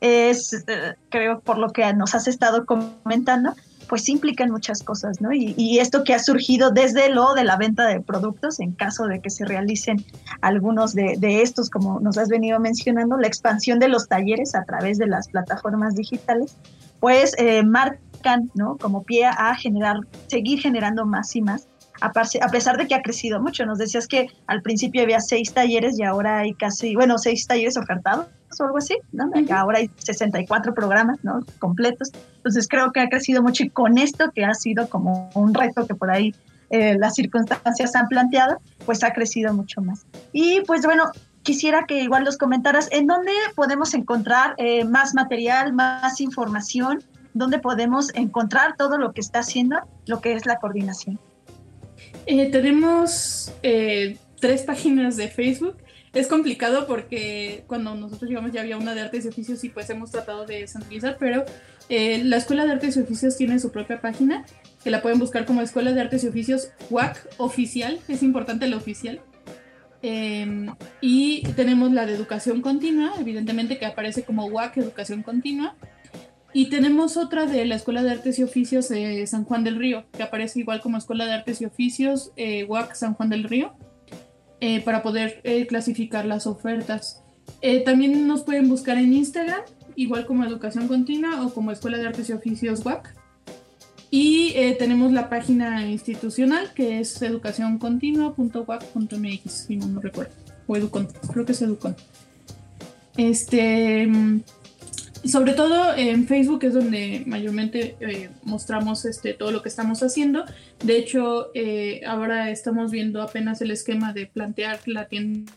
Es, eh, creo, por lo que nos has estado comentando, pues implican muchas cosas, ¿no? Y, esto que ha surgido desde lo de la venta de productos, en caso de que se realicen algunos de, estos, como nos has venido mencionando, la expansión de los talleres a través de las plataformas digitales, pues eh, marcan, ¿no? Como pie a generar, seguir generando más y más a pesar de que ha crecido mucho. Nos decías que al principio había seis talleres y ahora hay casi, bueno, seis talleres ofertados o algo así, ¿no? Ahora hay 64 programas, ¿no? Completos. Entonces creo que ha crecido mucho y con esto que ha sido como un reto que por ahí eh, las circunstancias han planteado, pues ha crecido mucho más. Y pues bueno, quisiera que igual los comentaras en dónde podemos encontrar eh, más material, más información, dónde podemos encontrar todo lo que está haciendo lo que es la coordinación. Eh, tenemos tres páginas de Facebook. Es complicado porque cuando nosotros llegamos ya había una de artes y oficios y pues hemos tratado de centralizar, pero eh, la Escuela de Artes y Oficios tiene su propia página, que la pueden buscar como Escuela de Artes y Oficios WAC oficial, es importante el oficial. Em, y tenemos la de educación continua, evidentemente que aparece como WAC Educación Continua. Y tenemos otra de la Escuela de Artes y Oficios de San Juan del Río, que aparece igual como Escuela de Artes y Oficios eh, WAC San Juan del Río, eh, para poder eh, clasificar las ofertas. también nos pueden buscar en Instagram, igual como Educación Continua o como Escuela de Artes y Oficios WAC. Y tenemos la página institucional que es educacioncontinua.wac.mx, si no me recuerdo. O Educon, creo que es Educon. Este sobre todo en Facebook es donde mayormente eh, mostramos este, todo lo que estamos haciendo. De hecho, eh, ahora estamos viendo apenas el esquema de plantear la tienda,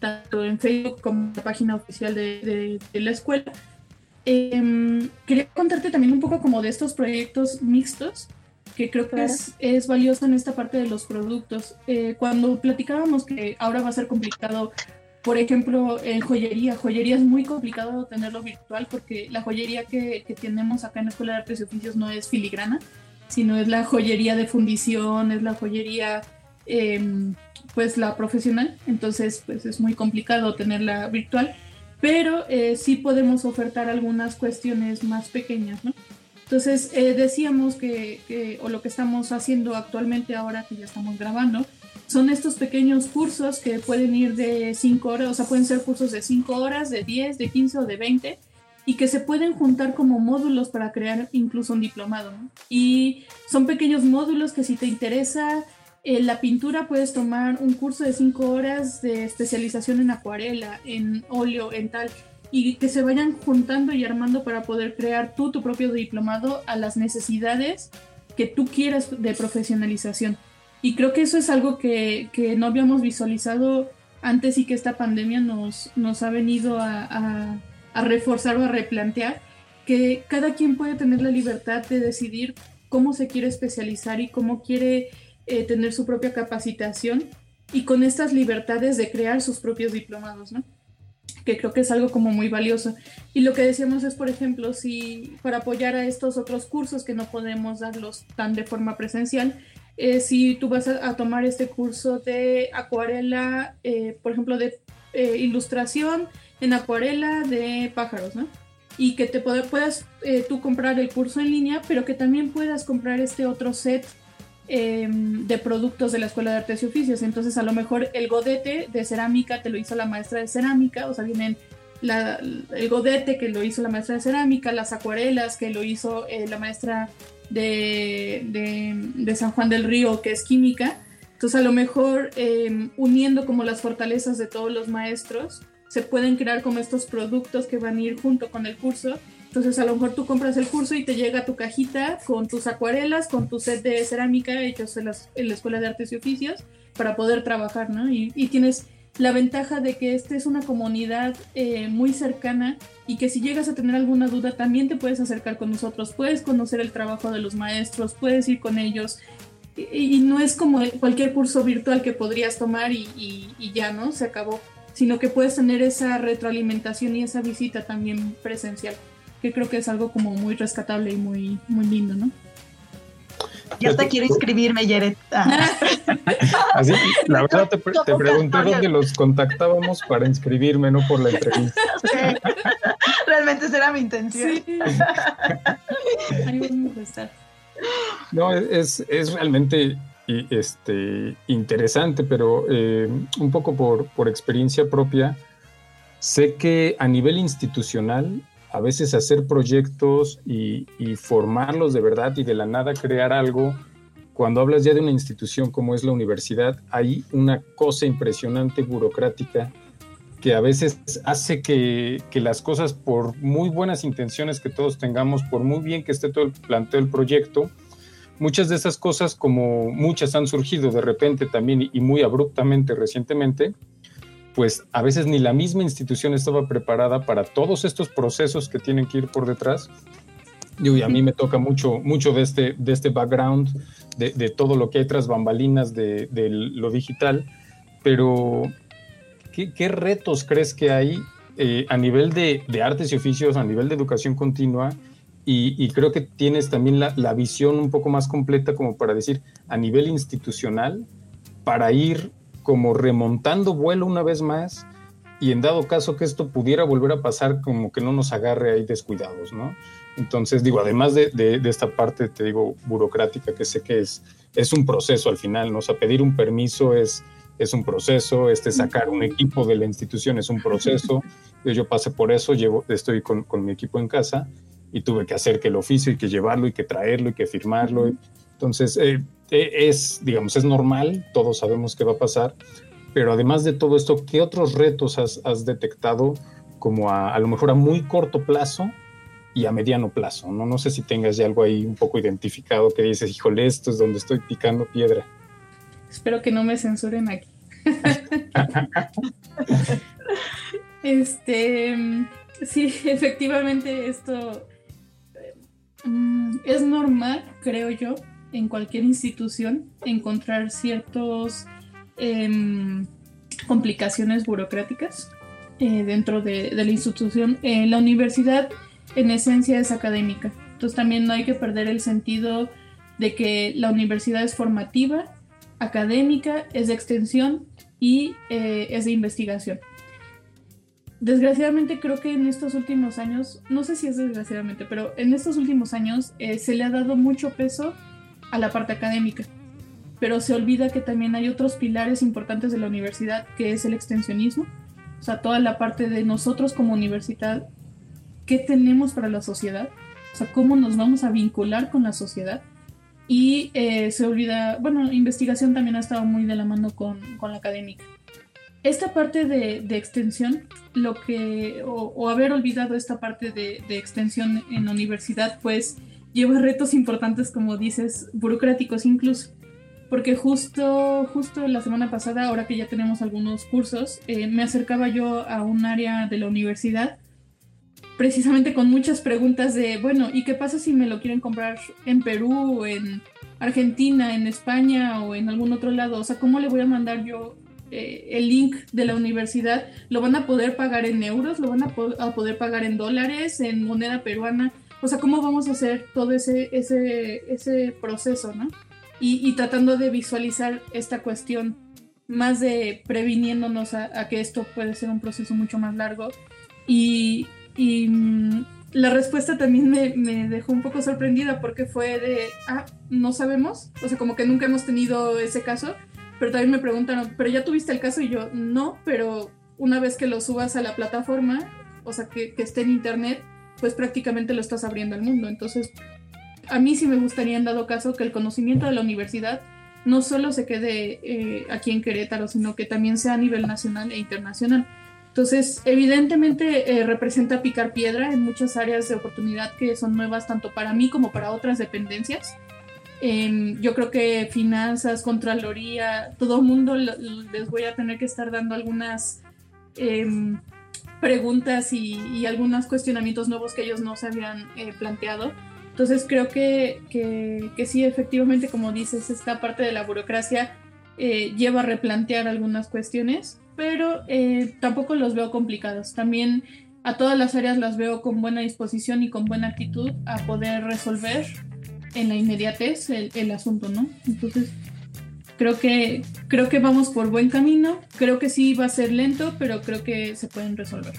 tanto en Facebook como en la página oficial de, la escuela. Em, quería contarte también un poco como de estos proyectos mixtos, que creo que es, es, valioso en esta parte de los productos. Eh, cuando platicábamos que ahora va a ser complicado por ejemplo, en joyería. Joyería es muy complicado tenerlo virtual porque la joyería que, tenemos acá en la Escuela de Artes y Oficios no es filigrana, sino es la joyería de fundición, es la joyería, em, pues la profesional. Entonces, pues es muy complicado tenerla virtual, pero eh, sí podemos ofertar algunas cuestiones más pequeñas, ¿no? Entonces, eh, decíamos que, que, o lo que estamos haciendo actualmente ahora que ya estamos grabando, son estos pequeños cursos que pueden ir de 5 horas, o sea, pueden ser cursos de 5 horas, de 10, de 15 o de 20, y que se pueden juntar como módulos para crear incluso un diplomado. Y son pequeños módulos que si te interesa eh, la pintura, puedes tomar un curso de 5 horas de especialización en acuarela, en óleo, en tal, y que se vayan juntando y armando para poder crear tú tu propio diplomado a las necesidades que tú quieras de profesionalización. Y creo que eso es algo que, no habíamos visualizado antes y que esta pandemia nos, nos ha venido a, reforzar o a replantear, que cada quien puede tener la libertad de decidir cómo se quiere especializar y cómo quiere eh, tener su propia capacitación y con estas libertades de crear sus propios diplomados, ¿no? que creo que es algo como muy valioso. Y lo que decíamos es, por ejemplo, si para apoyar a estos otros cursos que no podemos darlos tan de forma presencial, eh, si tú vas a, tomar este curso de acuarela, eh, por ejemplo, de eh, ilustración en acuarela de pájaros, ¿no? Y que te puedas tú comprar el curso en línea, pero que también puedas comprar este otro set em, de productos de la Escuela de Artes y Oficios. Entonces, a lo mejor el godete de cerámica te lo hizo la maestra de cerámica, o sea, vienen el godete que lo hizo la maestra de cerámica, las acuarelas que lo hizo la maestra de, San Juan del Río, que es química. Entonces a lo mejor em, uniendo como las fortalezas de todos los maestros, se pueden crear como estos productos que van a ir junto con el curso. Entonces a lo mejor tú compras el curso y te llega tu cajita con tus acuarelas, con tu set de cerámica hechos en, en la Escuela de Artes y Oficios para poder trabajar, ¿no? Y, y tienes la ventaja de que esta es una comunidad eh, muy cercana y que si llegas a tener alguna duda también te puedes acercar con nosotros, puedes conocer el trabajo de los maestros, puedes ir con ellos y, no es como cualquier curso virtual que podrías tomar y, y, ya, ¿no? Se acabó, sino que puedes tener esa retroalimentación y esa visita también presencial, que creo que es algo como muy rescatable y muy, muy lindo, ¿no? Ya hasta quiero inscribirme, Yeret. Ah. Así, la verdad te, pregunté dónde los contactábamos para inscribirme, no por la entrevista. Realmente esa era mi intención. No, es, es realmente este, interesante, pero eh, un poco por, por experiencia propia, sé que a nivel institucional a veces hacer proyectos y, formarlos de verdad y de la nada crear algo. Cuando hablas ya de una institución como es la universidad, hay una cosa impresionante burocrática que a veces hace que, las cosas, por muy buenas intenciones que todos tengamos, por muy bien que esté todo el planteo del proyecto, muchas de esas cosas, como muchas han surgido de repente también y muy abruptamente recientemente, pues a veces ni la misma institución estaba preparada para todos estos procesos que tienen que ir por detrás. Y a mí me toca mucho, mucho de, este, de este background, de, todo lo que hay tras bambalinas de, lo digital, pero ¿qué, retos crees que hay eh, a nivel de, artes y oficios, a nivel de educación continua? Y, creo que tienes también la, la, visión un poco más completa como para decir, a nivel institucional, para ir como remontando vuelo una vez más y en dado caso que esto pudiera volver a pasar, como que no nos agarre ahí descuidados, ¿no? Entonces, digo, además de, de, esta parte, te digo, burocrática, que sé que es, es un proceso al final, ¿no? O sea, pedir un permiso es, es un proceso, este sacar un equipo de la institución es un proceso. Yo pasé por eso, llevo, estoy con, con mi equipo en casa y tuve que hacer que el oficio y que llevarlo y que traerlo y que firmarlo. Entonces, eh, e, es, digamos, es normal, todos sabemos qué va a pasar, pero además de todo esto, ¿qué otros retos has, detectado como a, a, lo mejor a muy corto plazo y a mediano plazo? ¿no? no sé si tengas ya algo ahí un poco identificado que dices, híjole, esto es donde estoy picando piedra. Espero que no me censuren aquí. este, sí, efectivamente esto mm, es normal, creo yo, en cualquier institución encontrar ciertos Em, complicaciones burocráticas eh, dentro de, la institución. Eh, la universidad en esencia es académica, entonces también no hay que perder el sentido de que la universidad es formativa, académica, es de extensión y eh, es de investigación. Desgraciadamente creo que en estos últimos años, no sé si es desgraciadamente, pero en estos últimos años se le ha dado mucho peso a la parte académica pero se olvida que también hay otros pilares importantes de la universidad, que es el extensionismo, o sea, toda la parte de nosotros como universidad, qué tenemos para la sociedad, o sea, cómo nos vamos a vincular con la sociedad. Y eh, se olvida, bueno, investigación también ha estado muy de la mano con, con la académica. Esta parte de, de extensión, lo que, o, haber olvidado esta parte de, de extensión en la universidad, pues lleva retos importantes, como dices, burocráticos incluso porque justo, justo la semana pasada, ahora que ya tenemos algunos cursos, eh, me acercaba yo a un área de la universidad, precisamente con muchas preguntas de, bueno, ¿y qué pasa si me lo quieren comprar en Perú, en Argentina, en España o en algún otro lado? O sea, ¿cómo le voy a mandar yo eh, el link de la universidad? ¿Lo van a poder pagar en euros? ¿Lo van a, a, poder pagar en dólares, en moneda peruana? O sea, ¿cómo vamos a hacer todo ese, ese, ese proceso, no? y, tratando de visualizar esta cuestión más de previniéndonos a, que esto puede ser un proceso mucho más largo. Y, mm, la respuesta también me, me, dejó un poco sorprendida porque fue de, ah, no sabemos, o sea, como que nunca hemos tenido ese caso, pero también me preguntaron, ¿pero ya tuviste el caso? Y yo, no, pero una vez que lo subas a la plataforma, o sea, que, que esté en internet, pues prácticamente lo estás abriendo al mundo. Entonces, a mí sí me gustaría, en dado caso, que el conocimiento de la universidad no solo se quede eh, aquí en Querétaro, sino que también sea a nivel nacional e internacional. Entonces, evidentemente eh, representa picar piedra en muchas áreas de oportunidad que son nuevas tanto para mí como para otras dependencias. Em, yo creo que finanzas, contraloría, todo mundo les voy a tener que estar dando algunas em, preguntas y, y, algunos cuestionamientos nuevos que ellos no se habían eh, planteado entonces creo que, que, sí, efectivamente, como dices, esta parte de la burocracia eh, lleva a replantear algunas cuestiones, pero eh, tampoco los veo complicados. También a todas las áreas las veo con buena disposición y con buena actitud a poder resolver en la inmediatez el, el asunto, ¿no? Entonces creo que creo que vamos por buen camino. Creo que sí va a ser lento, pero creo que se pueden resolver.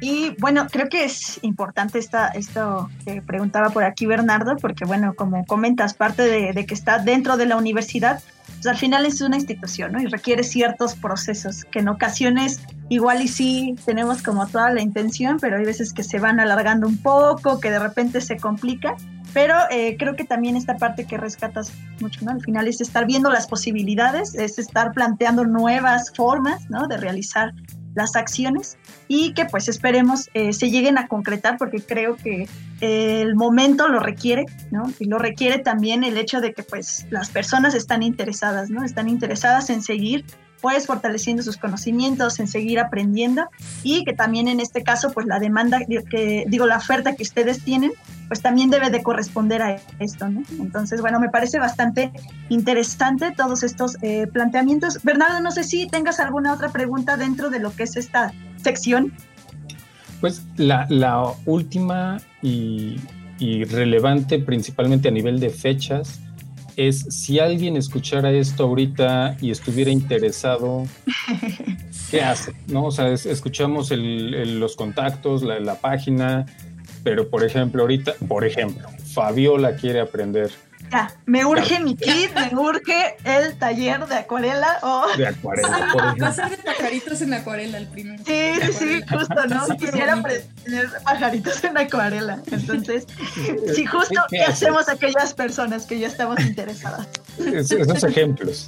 Y bueno, creo que es importante esta, esto que preguntaba por aquí Bernardo, porque bueno, como comentas, parte de, que está dentro de la universidad, pues al final es una institución, ¿no? Y requiere ciertos procesos que en ocasiones igual y sí tenemos como toda la intención, pero hay veces que se van alargando un poco, que de repente se complica. Pero eh, creo que también esta parte que rescatas mucho, ¿no? Al final es estar viendo las posibilidades, es estar planteando nuevas formas, ¿no? De realizar las acciones y que pues esperemos eh, se lleguen a concretar porque creo que el momento lo requiere, ¿no? Y lo requiere también el hecho de que pues las personas están interesadas, ¿no? Están interesadas en seguir pues fortaleciendo sus conocimientos, en seguir aprendiendo y que también en este caso pues la demanda, que digo, la oferta que ustedes tienen, pues también debe de corresponder a esto. Entonces, bueno, me parece bastante interesante todos estos eh, planteamientos. Bernardo, no sé si tengas alguna otra pregunta dentro de lo que es esta sección. Pues la, última y relevante principalmente a nivel de fechas es si alguien escuchara esto ahorita y estuviera interesado, ¿qué hace? ¿No? O sea, escuchamos los contactos, la, la, página, pero por ejemplo, ahorita, por ejemplo, Fabiola quiere aprender me urge mi kit, me urge el taller de acuarela o... De acuarela, por. Va de pajaritos en acuarela el primero. Sí, sí, sí, justo, ¿no? Quisiera aprender pajaritos en acuarela. Entonces, sí, justo, ¿qué, hacemos aquellas personas que ya estamos interesadas? esos ejemplos.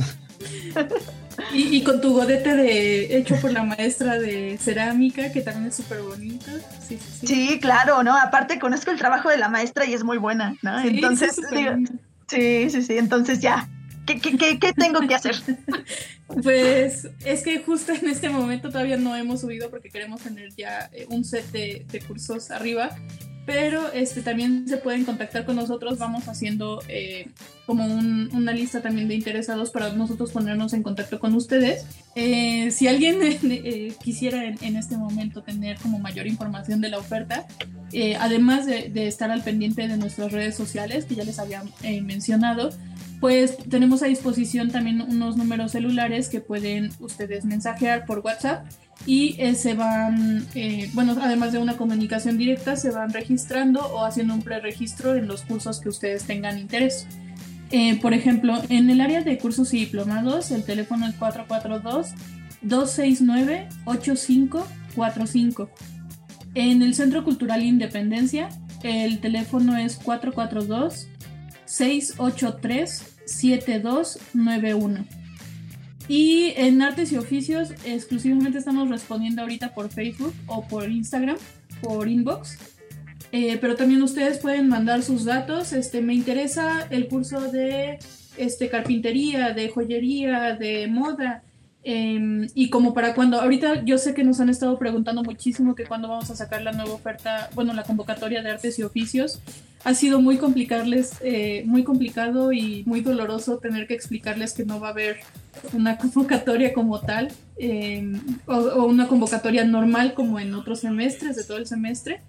Y, con tu godete de hecho por la maestra de cerámica, que también es súper bonito. Sí, sí, sí. claro, ¿no? Aparte conozco el trabajo de la maestra y es muy buena, ¿no? Entonces, Sí, sí, sí. Entonces ya, ¿qué, qué, qué, tengo que hacer? Pues es que justo en este momento todavía no hemos subido porque queremos tener ya eh, un set de, cursos arriba, pero este, también se pueden contactar con nosotros, vamos haciendo eh, como una lista también de interesados para nosotros ponernos en contacto con ustedes. Eh, si alguien quisiera en, este momento tener como mayor información de la oferta, además de, de, estar al pendiente de nuestras redes sociales, que ya les había mencionado, pues tenemos a disposición también unos números celulares que pueden ustedes mensajear por WhatsApp y eh, se van, eh, bueno, además de una comunicación directa, se van registrando o haciendo un preregistro en los cursos que ustedes tengan interés. Eh, por ejemplo, en el área de cursos y diplomados, el teléfono es 442-269-8545. En el Centro Cultural Independencia, el teléfono es 442 683-7291. Y en artes y oficios exclusivamente estamos respondiendo ahorita por Facebook o por Instagram, por inbox. Eh, pero también ustedes pueden mandar sus datos. Este, me interesa el curso de este, carpintería, de joyería, de moda. Em, y como para cuando, ahorita yo sé que nos han estado preguntando muchísimo que cuando vamos a sacar la nueva oferta, bueno, la convocatoria de artes y oficios, ha sido muy complicarles, eh, muy complicado y muy doloroso tener que explicarles que no va a haber una convocatoria como tal em, o, una convocatoria normal como en otros semestres de todo el semestre,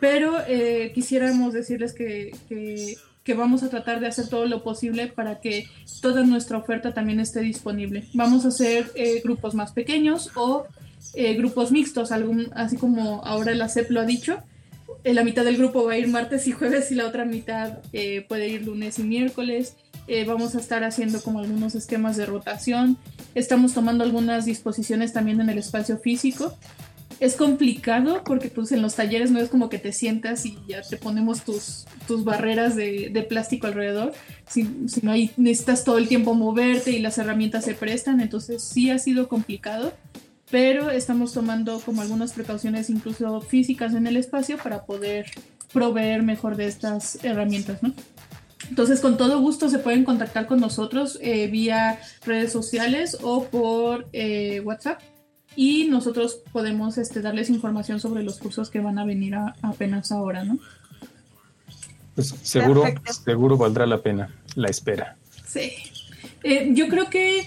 pero eh, quisiéramos decirles que que vamos a tratar de hacer todo lo posible para que toda nuestra oferta también esté disponible. Vamos a hacer eh, grupos más pequeños o eh, grupos mixtos, algún, así como ahora la CEP lo ha dicho. Eh, la mitad del grupo va a ir martes y jueves y la otra mitad puede ir lunes y miércoles. vamos a estar haciendo como algunos esquemas de rotación. Estamos tomando algunas disposiciones también en el espacio físico es complicado porque pues en los talleres no es como que te sientas y ya te ponemos tus, tus barreras de, plástico alrededor, sino ahí necesitas todo el tiempo moverte y las herramientas se prestan, entonces sí ha sido complicado, pero estamos tomando como algunas precauciones incluso físicas en el espacio para poder proveer mejor de estas herramientas, ¿no? Entonces, con todo gusto se pueden contactar con nosotros eh, vía redes sociales o por eh, WhatsApp y nosotros podemos este, darles información sobre los cursos que van a venir apenas ahora, ¿no? Pues seguro, seguro valdrá la pena la espera. Sí. Eh, yo creo que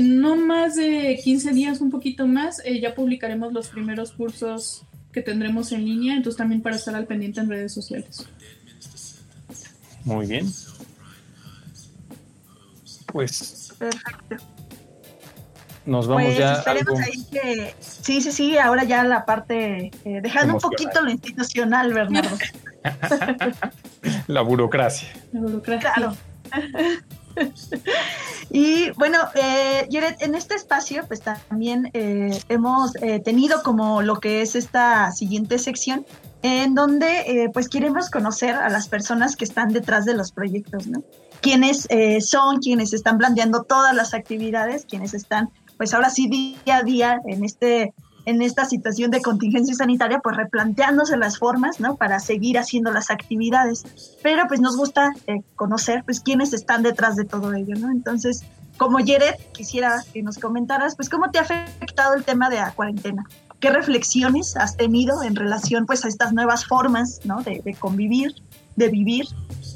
no más de 15 días, un poquito más, eh, ya publicaremos los primeros cursos que tendremos en línea, entonces también para estar al pendiente en redes sociales. Muy bien. Pues. Perfecto nos vamos pues ya. Esperemos ahí que. Sí, sí, sí, ahora ya la parte. Eh, dejando un poquito lo institucional, Bernardo. la burocracia. La burocracia. Claro. y bueno, eh, en este espacio, pues también eh, hemos eh, tenido como lo que es esta siguiente sección, en donde pues queremos conocer a las personas que están detrás de los proyectos, ¿no? Quiénes son, quienes están planteando todas las actividades, quienes están pues ahora sí día a día en este en esta situación de contingencia sanitaria, pues replanteándose las formas, ¿no? Para seguir haciendo las actividades. Pero pues nos gusta eh, conocer, pues, quiénes están detrás de todo ello, ¿no? Entonces, como Yeret, quisiera que nos comentaras, pues, ¿cómo te ha afectado el tema de la cuarentena? ¿Qué reflexiones has tenido en relación, pues, a estas nuevas formas, ¿no? De, convivir, de vivir.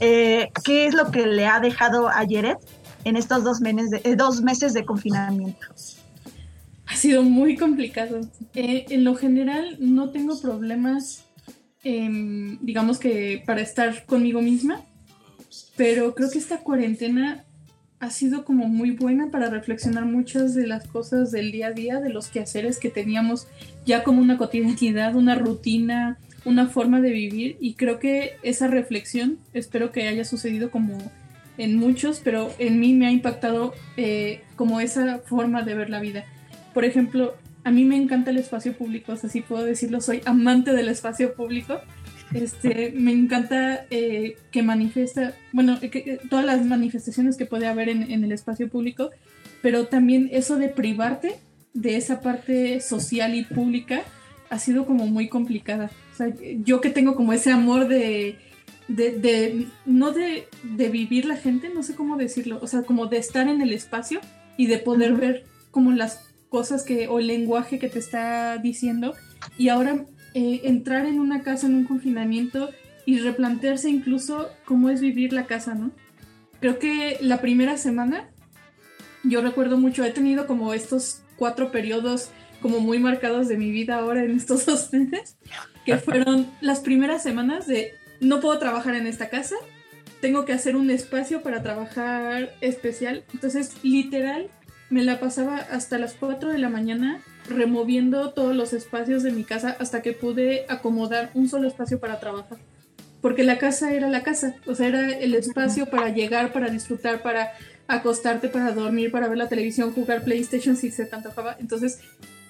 Eh, ¿Qué es lo que le ha dejado a Yeret en estos dos, meses de, eh, dos meses de confinamiento? Ha sido muy complicado. Eh, en lo general no tengo problemas, em, digamos que para estar conmigo misma, pero creo que esta cuarentena ha sido como muy buena para reflexionar muchas de las cosas del día a día, de los quehaceres que teníamos ya como una cotidianidad, una rutina, una forma de vivir y creo que esa reflexión, espero que haya sucedido como en muchos, pero en mí me ha impactado eh, como esa forma de ver la vida. Por ejemplo, a mí me encanta el espacio público, o sea, si puedo decirlo, soy amante del espacio público. Este, me encanta eh, que manifiesta, bueno, que, todas las manifestaciones que puede haber en, en, el espacio público, pero también eso de privarte de esa parte social y pública ha sido como muy complicada. O sea, yo que tengo como ese amor de, de, de no de, de, vivir la gente, no sé cómo decirlo, o sea, como de estar en el espacio y de poder ver como las cosas que, o el lenguaje que te está diciendo. Y ahora eh, entrar en una casa en un confinamiento y replantearse incluso cómo es vivir la casa, ¿no? Creo que la primera semana, yo recuerdo mucho, he tenido como estos cuatro periodos como muy marcados de mi vida ahora en estos dos meses, que fueron las primeras semanas de no puedo trabajar en esta casa, tengo que hacer un espacio para trabajar especial. Entonces, literal, me la pasaba hasta las 4 de la mañana removiendo todos los espacios de mi casa hasta que pude acomodar un solo espacio para trabajar. Porque la casa era la casa, o sea, era el espacio para llegar, para disfrutar, para acostarte, para dormir, para ver la televisión, jugar PlayStation si se te antojaba. Entonces,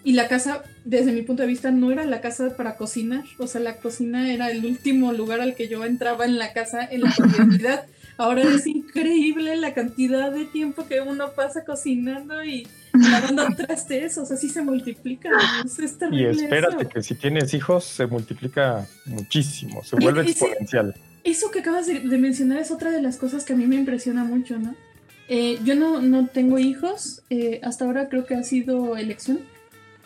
y la casa, desde mi punto de vista, no era la casa para cocinar. O sea, la cocina era el último lugar al que yo entraba en la casa en la cotidianidad. Ahora es increíble la cantidad de tiempo que uno pasa cocinando y lavando trastes. O sea, sí se multiplica. y espérate que si tienes hijos se multiplica muchísimo, se vuelve exponencial. Eso que acabas de, mencionar es otra de las cosas que a mí me impresiona mucho, ¿no? Eh, yo no, no tengo hijos, eh, hasta ahora creo que ha sido elección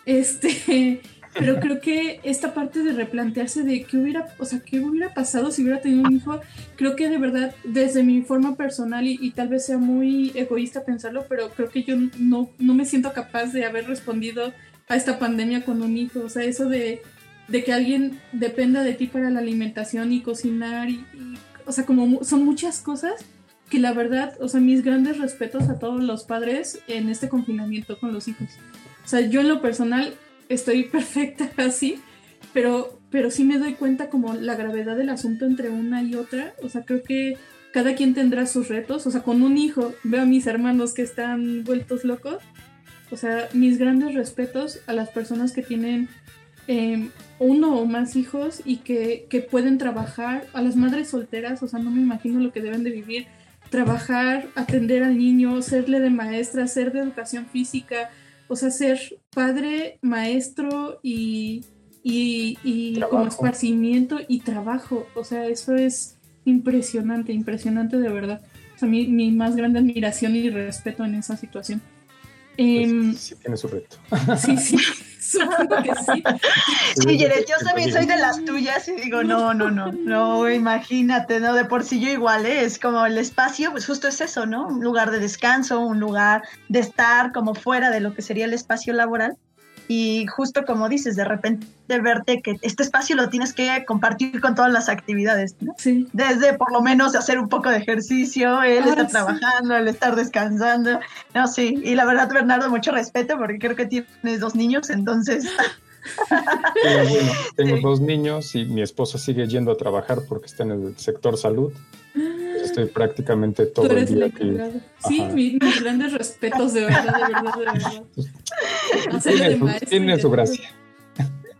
este, pero creo que esta parte de replantearse de qué hubiera, o sea, qué hubiera pasado si hubiera tenido un hijo, creo que de verdad, desde mi forma personal, y, tal vez sea muy egoísta pensarlo, pero creo que yo no, no me siento capaz de haber respondido a esta pandemia con un hijo. O sea, eso de, de que alguien dependa de ti para la alimentación y cocinar, y, o sea, como son muchas cosas que la verdad, o sea, mis grandes respetos a todos los padres en este confinamiento con los hijos. O sea, yo en lo personal estoy perfecta así, pero, pero sí me doy cuenta como la gravedad del asunto entre una y otra. O sea, creo que cada quien tendrá sus retos. O sea, con un hijo veo a mis hermanos que están vueltos locos. O sea, mis grandes respetos a las personas que tienen em, uno o más hijos y que, que, pueden trabajar, a las madres solteras, o sea, no me imagino lo que deben de vivir, trabajar, atender al niño, serle de maestra, ser de educación física, o sea, ser padre, maestro y, y, como esparcimiento y trabajo. O sea, eso es impresionante, impresionante de verdad. O sea, mi, mi más grande admiración y respeto en esa situación. Pues, em, sí, tiene su reto. Sí, sí, supongo que sí. Sí, yo también soy de las tuyas y digo, no, no, no, no, imagínate, ¿no? De por sí yo igual, ¿eh? es como el espacio, pues justo es eso, ¿no? Un lugar de descanso, un lugar de estar como fuera de lo que sería el espacio laboral y justo como dices, de repente verte que este espacio lo tienes que compartir con todas las actividades, ¿no? Sí. Desde por lo menos hacer un poco de ejercicio, él está ah, trabajando, él estar descansando, no, sí, y la verdad Bernardo, mucho respeto porque creo que tienes dos niños, entonces... bueno, tengo dos niños y mi esposa sigue yendo a trabajar porque está en el sector salud estoy prácticamente todo el día aquí. Sí, mis, grandes respetos, de verdad, de verdad, de verdad. Tiene, su, tiene su gracia.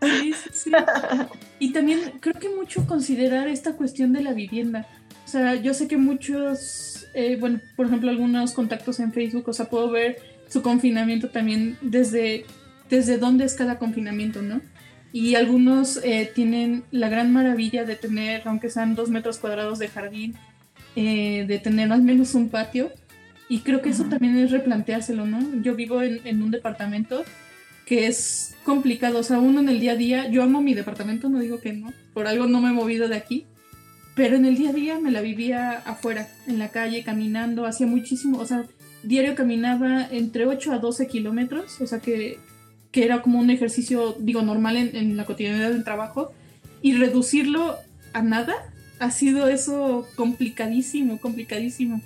Sí, sí, sí. Y también creo que mucho considerar esta cuestión de la vivienda. O sea, yo sé que muchos, eh, bueno, por ejemplo, algunos contactos en Facebook, o sea, puedo ver su confinamiento también desde, desde dónde es cada confinamiento, ¿no? Y algunos eh, tienen la gran maravilla de tener, aunque sean dos metros cuadrados de jardín, eh, de tener al menos un patio. Y creo que eso también es replanteárselo, ¿no? Yo vivo en, en un departamento que es complicado, o sea, uno en el día a día, yo amo mi departamento, no digo que no, por algo no me he movido de aquí, pero en el día a día me la vivía afuera, en la calle, caminando, hacía muchísimo, o sea, diario caminaba entre 8 a 12 kilómetros, o sea que, que era como un ejercicio, digo, normal en, en la cotidianidad del trabajo, y reducirlo a nada ha sido eso complicadísimo, complicadísimo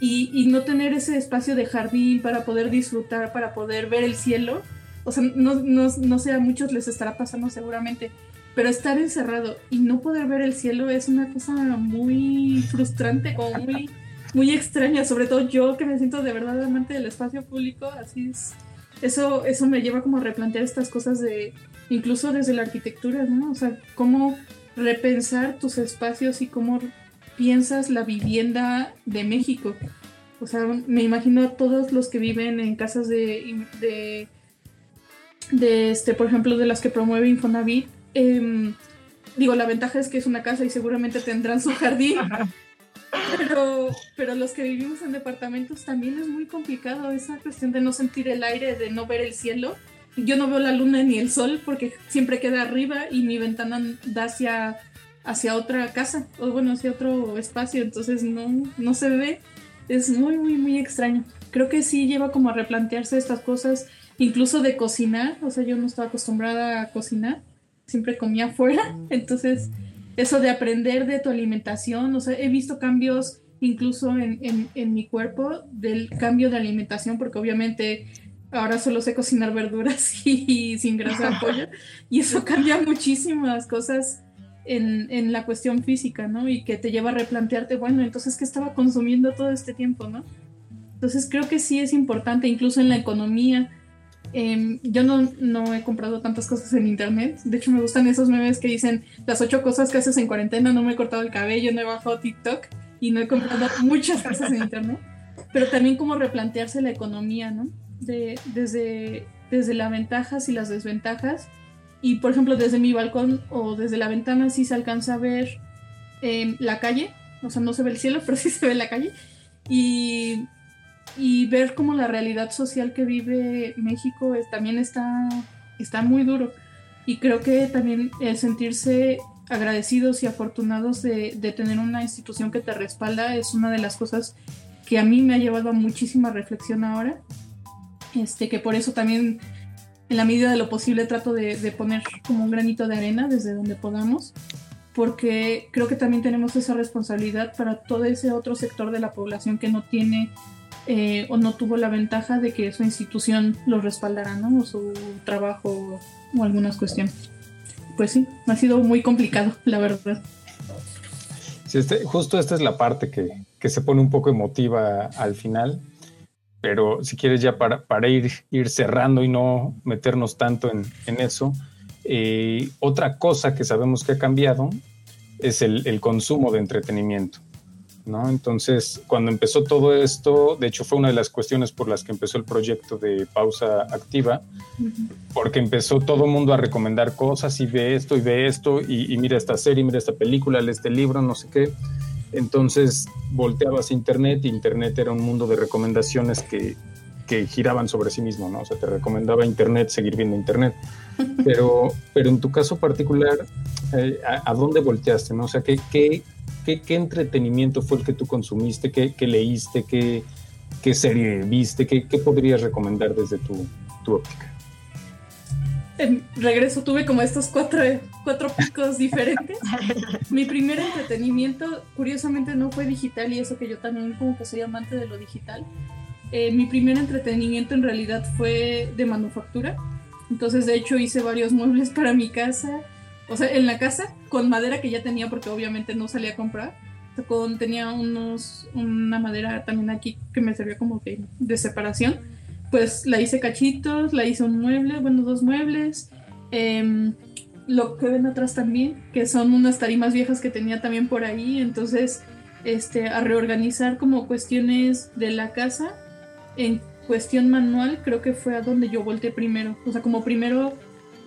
y, no tener ese espacio de jardín para poder disfrutar, para poder ver el cielo. O sea, no, no, sé, a muchos les estará pasando seguramente, pero estar encerrado y no poder ver el cielo es una cosa muy frustrante o muy, muy extraña, sobre todo yo que me siento de verdad amante del espacio público, así es. Eso, eso me lleva como a replantear estas cosas de, incluso desde la arquitectura, ¿no? O sea, cómo repensar tus espacios y cómo piensas la vivienda de México. O sea, me imagino a todos los que viven en casas de, de, de este, por ejemplo, de las que promueve Infonavit. Em, digo, la ventaja es que es una casa y seguramente tendrán su jardín. Pero, pero los que vivimos en departamentos también es muy complicado esa cuestión de no sentir el aire, de no ver el cielo. Yo no veo la luna ni el sol porque siempre queda arriba y mi ventana da hacia hacia otra casa, o bueno, hacia otro espacio, entonces no, no se ve. Es muy, muy, muy extraño. Creo que sí lleva como a replantearse estas cosas, incluso de cocinar, o sea, yo no estaba acostumbrada a cocinar, siempre comía afuera, entonces eso de aprender de tu alimentación, o sea, he visto cambios incluso en, en, en mi cuerpo del cambio de alimentación, porque obviamente ahora solo sé cocinar verduras y, sin grasa de pollo, y eso cambia muchísimas cosas en, en, la cuestión física, ¿no? Y que te lleva a replantearte, bueno, entonces, ¿qué estaba consumiendo todo este tiempo, ¿no? Entonces, creo que sí es importante, incluso en la economía. Em, yo no, no he comprado tantas cosas en internet. De hecho, me gustan esos memes que dicen las ocho cosas que haces en cuarentena. No me he cortado el cabello, no he bajado TikTok y no he comprado muchas cosas en internet. Pero también como replantearse la economía, ¿no? De, desde, desde las ventajas y las desventajas y por ejemplo, desde mi balcón o desde la ventana sí se alcanza a ver em, la calle, o sea, no se ve el cielo, pero sí se ve la calle. Y, y ver cómo la realidad social que vive México es, también está, está muy duro. Y creo que también el sentirse agradecidos y afortunados de, de, tener una institución que te respalda es una de las cosas que a mí me ha llevado a muchísima reflexión ahora. Este, que por eso también en la medida de lo posible trato de, poner como un granito de arena desde donde podamos, porque creo que también tenemos esa responsabilidad para todo ese otro sector de la población que no tiene eh, o no tuvo la ventaja de que su institución lo respaldara, ¿no? O su trabajo o algunas cuestiones. Pues sí, ha sido muy complicado, la verdad. Sí, este, justo esta es la parte que, que se pone un poco emotiva al final pero si quieres ya para, para ir, ir cerrando y no meternos tanto en, en eso, eh, otra cosa que sabemos que ha cambiado es el, el, consumo de entretenimiento. ¿no? Entonces, cuando empezó todo esto, de hecho fue una de las cuestiones por las que empezó el proyecto de pausa activa, porque empezó todo el mundo a recomendar cosas y ve esto y ve esto y, y mira esta serie, mira esta película, lee este libro, no sé qué. Entonces volteabas a Internet y Internet era un mundo de recomendaciones que, giraban sobre sí mismo, ¿no? O sea, te recomendaba Internet, seguir viendo Internet. Pero, pero en tu caso particular, eh, ¿a, dónde volteaste, no? O sea, ¿qué, qué, qué, entretenimiento fue el que tú consumiste? ¿Qué, qué leíste? ¿Qué, ¿Qué serie viste? ¿Qué, qué podrías recomendar desde tu, tu óptica? En regreso tuve como estos cuatro, cuatro picos diferentes. Mi primer entretenimiento, curiosamente, no fue digital y eso que yo también como que soy amante de lo digital. Eh, mi primer entretenimiento en realidad fue de manufactura. Entonces, de hecho, hice varios muebles para mi casa. O sea, en la casa, con madera que ya tenía porque obviamente no salía a comprar. Con, tenía unos, una madera también aquí que me servía como que de separación pues la hice cachitos, la hice un mueble, bueno, dos muebles. Em, lo que ven atrás también, que son unas tarimas viejas que tenía también por ahí. Entonces, este, a reorganizar como cuestiones de la casa en cuestión manual, creo que fue a donde yo volteé primero. O sea, como primero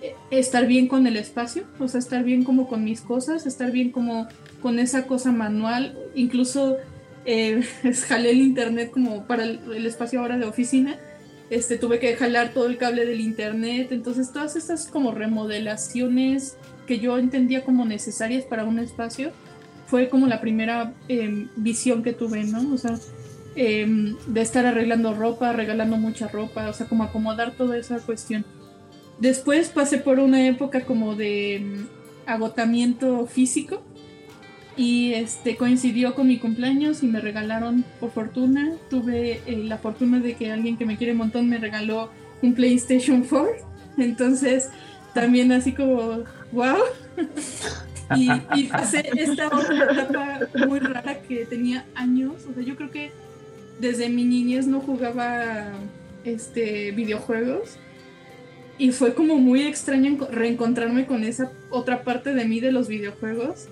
eh, estar bien con el espacio, o sea, estar bien como con mis cosas, estar bien como con esa cosa manual, incluso eh, jalé el internet como para el, espacio ahora de oficina. Este, tuve que jalar todo el cable del internet, entonces todas estas como remodelaciones que yo entendía como necesarias para un espacio, fue como la primera em, visión que tuve, ¿no? O sea, em, de estar arreglando ropa, regalando mucha ropa, o sea, como acomodar toda esa cuestión. Después pasé por una época como de em, agotamiento físico y este coincidió con mi cumpleaños y me regalaron por fortuna tuve eh, la fortuna de que alguien que me quiere un montón me regaló un PlayStation 4 entonces también así como wow y, y, pasé esta otra etapa muy rara que tenía años. O sea yo creo que desde mi niñez no jugaba este videojuegos. Y fue como muy extraño reencontrarme con esa otra parte de mí de los videojuegos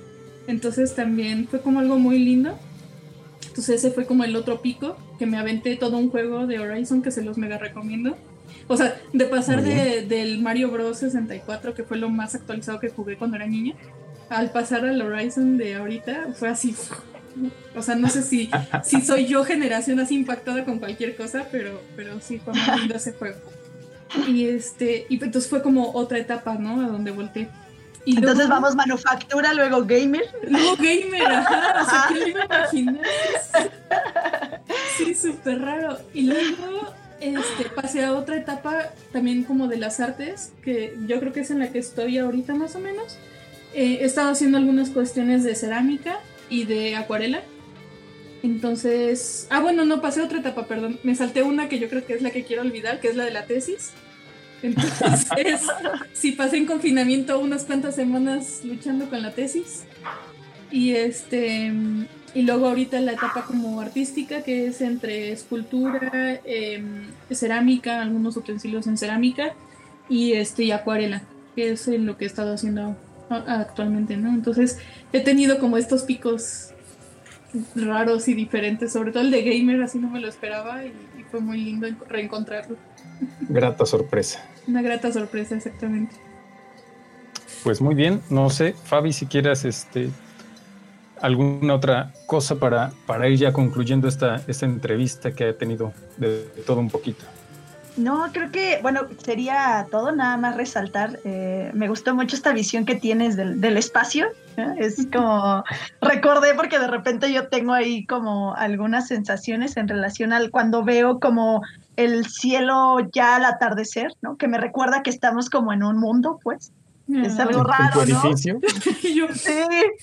entonces también fue como algo muy lindo. Entonces ese fue como el otro pico, que me aventé todo un juego de Horizon que se los mega recomiendo. O sea, de pasar de, del Mario Bros 64, que fue lo más actualizado que jugué cuando era niña, al pasar al Horizon de ahorita, fue así. O sea, no sé si, si soy yo generación así impactada con cualquier cosa, pero, pero sí fue muy lindo ese juego. Y este, y entonces fue como otra etapa, ¿no? A donde volteé. Entonces vamos manufactura, luego gamer. Luego gamer, ajá. O sea, ¿qué le iba a imaginar? Sí, súper raro. Y luego este, pasé a otra etapa también como de las artes, que yo creo que es en la que estoy ahorita más o menos. Eh, he estado haciendo algunas cuestiones de cerámica y de acuarela. Entonces, ah, bueno, no, pasé a otra etapa, perdón. Me salté una que yo creo que es la que quiero olvidar, que es la de la tesis. Entonces, sí pasé en confinamiento unas cuantas semanas luchando con la tesis. Y este y luego ahorita la etapa como artística, que es entre escultura, em, cerámica, algunos utensilios en cerámica, y este y acuarela, que es en lo que he estado haciendo actualmente, ¿no? Entonces he tenido como estos picos raros y diferentes, sobre todo el de gamer, así no me lo esperaba fue muy lindo reencontrarlo. Grata sorpresa. Una grata sorpresa, exactamente. Pues muy bien, no sé, Fabi, si quieras este, alguna otra cosa para, para ir ya concluyendo esta, esta entrevista que ha tenido de, todo un poquito. No, creo que, bueno, sería todo, nada más resaltar. Eh, me gustó mucho esta visión que tienes del, del espacio. Es como, recordé porque de repente yo tengo ahí como algunas sensaciones en relación al cuando veo como el cielo ya al atardecer, ¿no? Que me recuerda que estamos como en un mundo, pues. Es algo raro, ¿no? sí,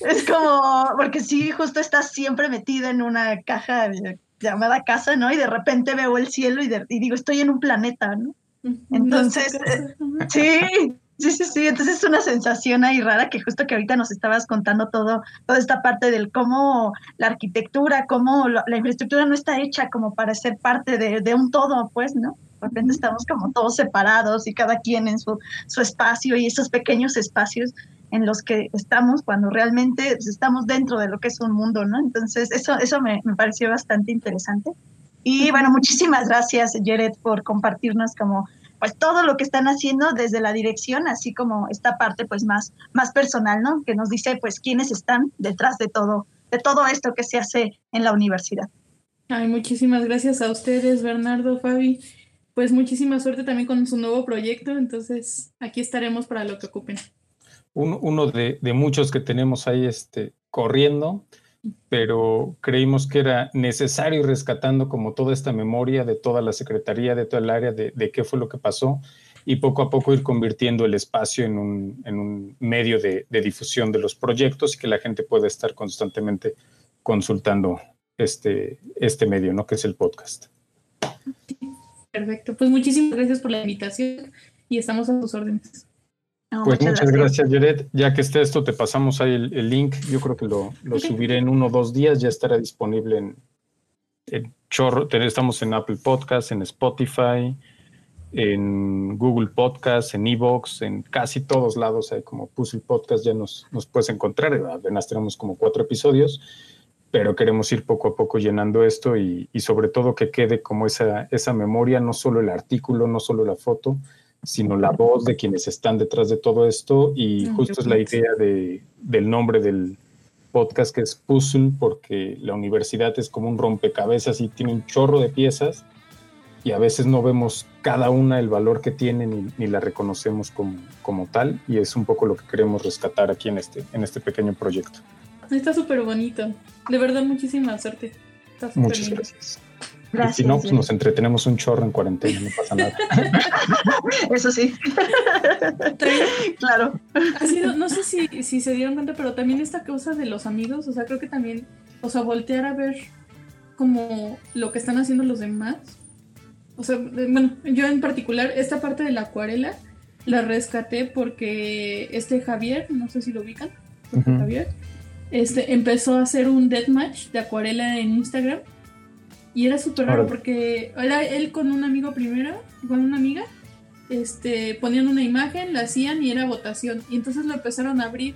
es como, porque sí, justo estás siempre metida en una caja llamada casa, ¿no? Y de repente veo el cielo y, digo, estoy en un planeta, ¿no? Entonces, eh, sí, Sí, sí, sí, entonces es una sensación ahí rara que justo que ahorita nos estabas contando todo, toda esta parte del cómo la arquitectura, cómo la infraestructura no está hecha como para ser parte de, un todo, pues, ¿no? De repente estamos como todos separados y cada quien en su, su espacio y esos pequeños espacios en los que estamos cuando realmente pues, estamos dentro de lo que es un mundo, ¿no? Entonces eso, eso me, me pareció bastante interesante. Y bueno, muchísimas gracias, Jared, por compartirnos como pues todo lo que están haciendo desde la dirección, así como esta parte pues más, más personal, ¿no? Que nos dice pues quiénes están detrás de todo, de todo esto que se hace en la universidad. Ay, muchísimas gracias a ustedes, Bernardo, Fabi. Pues muchísima suerte también con su nuevo proyecto, entonces aquí estaremos para lo que ocupen. Uno, de, muchos que tenemos ahí este, corriendo pero creímos que era necesario ir rescatando como toda esta memoria de toda la secretaría, de toda el área, de, qué fue lo que pasó y poco a poco ir convirtiendo el espacio en un, medio de, difusión de los proyectos y que la gente pueda estar constantemente consultando este, este medio, ¿no? Que es el podcast. Perfecto, pues muchísimas gracias por la invitación y estamos a sus órdenes pues muchas, gracias, Jared. Ya que esté esto, te pasamos ahí el, link. Yo creo que lo, subiré en uno o dos días. Ya estará disponible en, en Chorro. Estamos en Apple Podcasts, en Spotify, en Google Podcasts, en Evox, en casi todos lados. Hay como Puzzle Podcast, ya nos, nos puedes encontrar. Apenas tenemos como cuatro episodios, pero queremos ir poco a poco llenando esto y, y sobre todo que quede como esa, esa memoria, no solo el artículo, no solo la foto, sino la voz de quienes están detrás de todo esto y justo es la idea de, del nombre del, podcast que es Puzzle porque la universidad es como un rompecabezas y tiene un chorro de piezas y a veces no vemos cada una el valor que tiene ni, la reconocemos como, como, tal y es un poco lo que queremos rescatar aquí en este, en este pequeño proyecto. Está súper bonito. De verdad, muchísima suerte. Muchas gracias. Gracias. si no, pues nos entretenemos un chorro en cuarentena, no pasa nada. Eso sí. claro. Ha sido, no sé si, si se dieron cuenta, pero también esta cosa de los amigos, o sea, creo que también, o sea, voltear a ver como lo que están haciendo los demás. O sea, bueno, yo en particular, esta parte de la acuarela la rescaté porque este Javier, no sé si lo ubican, Javier, este, empezó a hacer un deathmatch de acuarela en Instagram y era súper raro porque era él con un amigo primero, con una amiga, este, ponían una imagen, la hacían y era votación. Y entonces lo empezaron a abrir.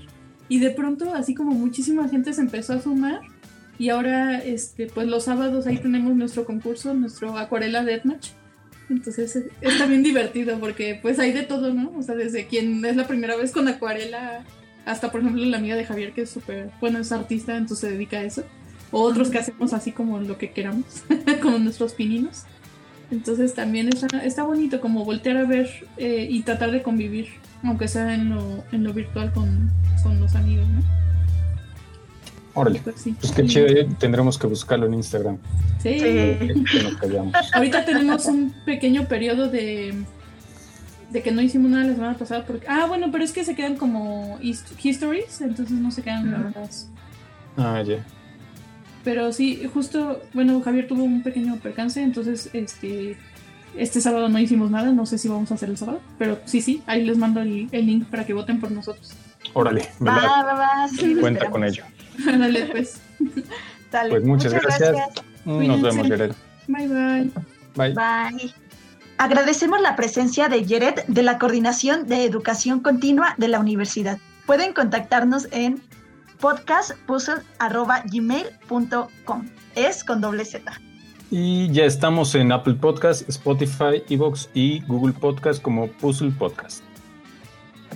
Y de pronto, así como muchísima gente se empezó a sumar. Y ahora, este, pues los sábados ahí tenemos nuestro concurso, nuestro Acuarela Deathmatch. Entonces está bien divertido porque pues hay de todo, ¿no? O sea, desde quien es la primera vez con acuarela hasta, por ejemplo, la amiga de Javier que es súper, bueno, es artista, entonces se dedica a eso o otros que hacemos así como lo que queramos, como nuestros pininos. Entonces también está, está bonito como voltear a ver eh, y tratar de convivir, aunque sea en lo, en lo virtual con, con los amigos, ¿no? Órale, pues, sí. pues qué chido, eh, tendremos que buscarlo en Instagram. Sí. Ahorita tenemos un pequeño periodo de, de que no hicimos nada la semana pasada porque... Ah, bueno, pero es que se quedan como histories, entonces no se quedan grabadas. Ah, ya. Pero sí, justo, bueno, Javier tuvo un pequeño percance, entonces este este sábado no hicimos nada, no sé si vamos a hacer el sábado, pero sí, sí, ahí les mando el, link para que voten por nosotros. Órale, ¿verdad? Va, va, va, Cuenta con ello. Dale, pues. Dale. Pues muchas, gracias. Nos vemos, Jared. Bye, bye. Bye. Bye. Agradecemos la presencia de Jared de la Coordinación de Educación Continua de la Universidad. Pueden contactarnos en podcastpuzzle.gmail.com. Es con doble Z. Y ya estamos en Apple Podcast, Spotify, Evox y Google Podcast como Puzzle Podcast.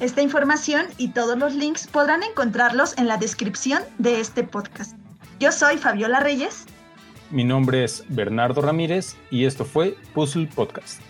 Esta información y todos los links podrán encontrarlos en la descripción de este podcast. Yo soy Fabiola Reyes. Mi nombre es Bernardo Ramírez y esto fue Puzzle Podcast.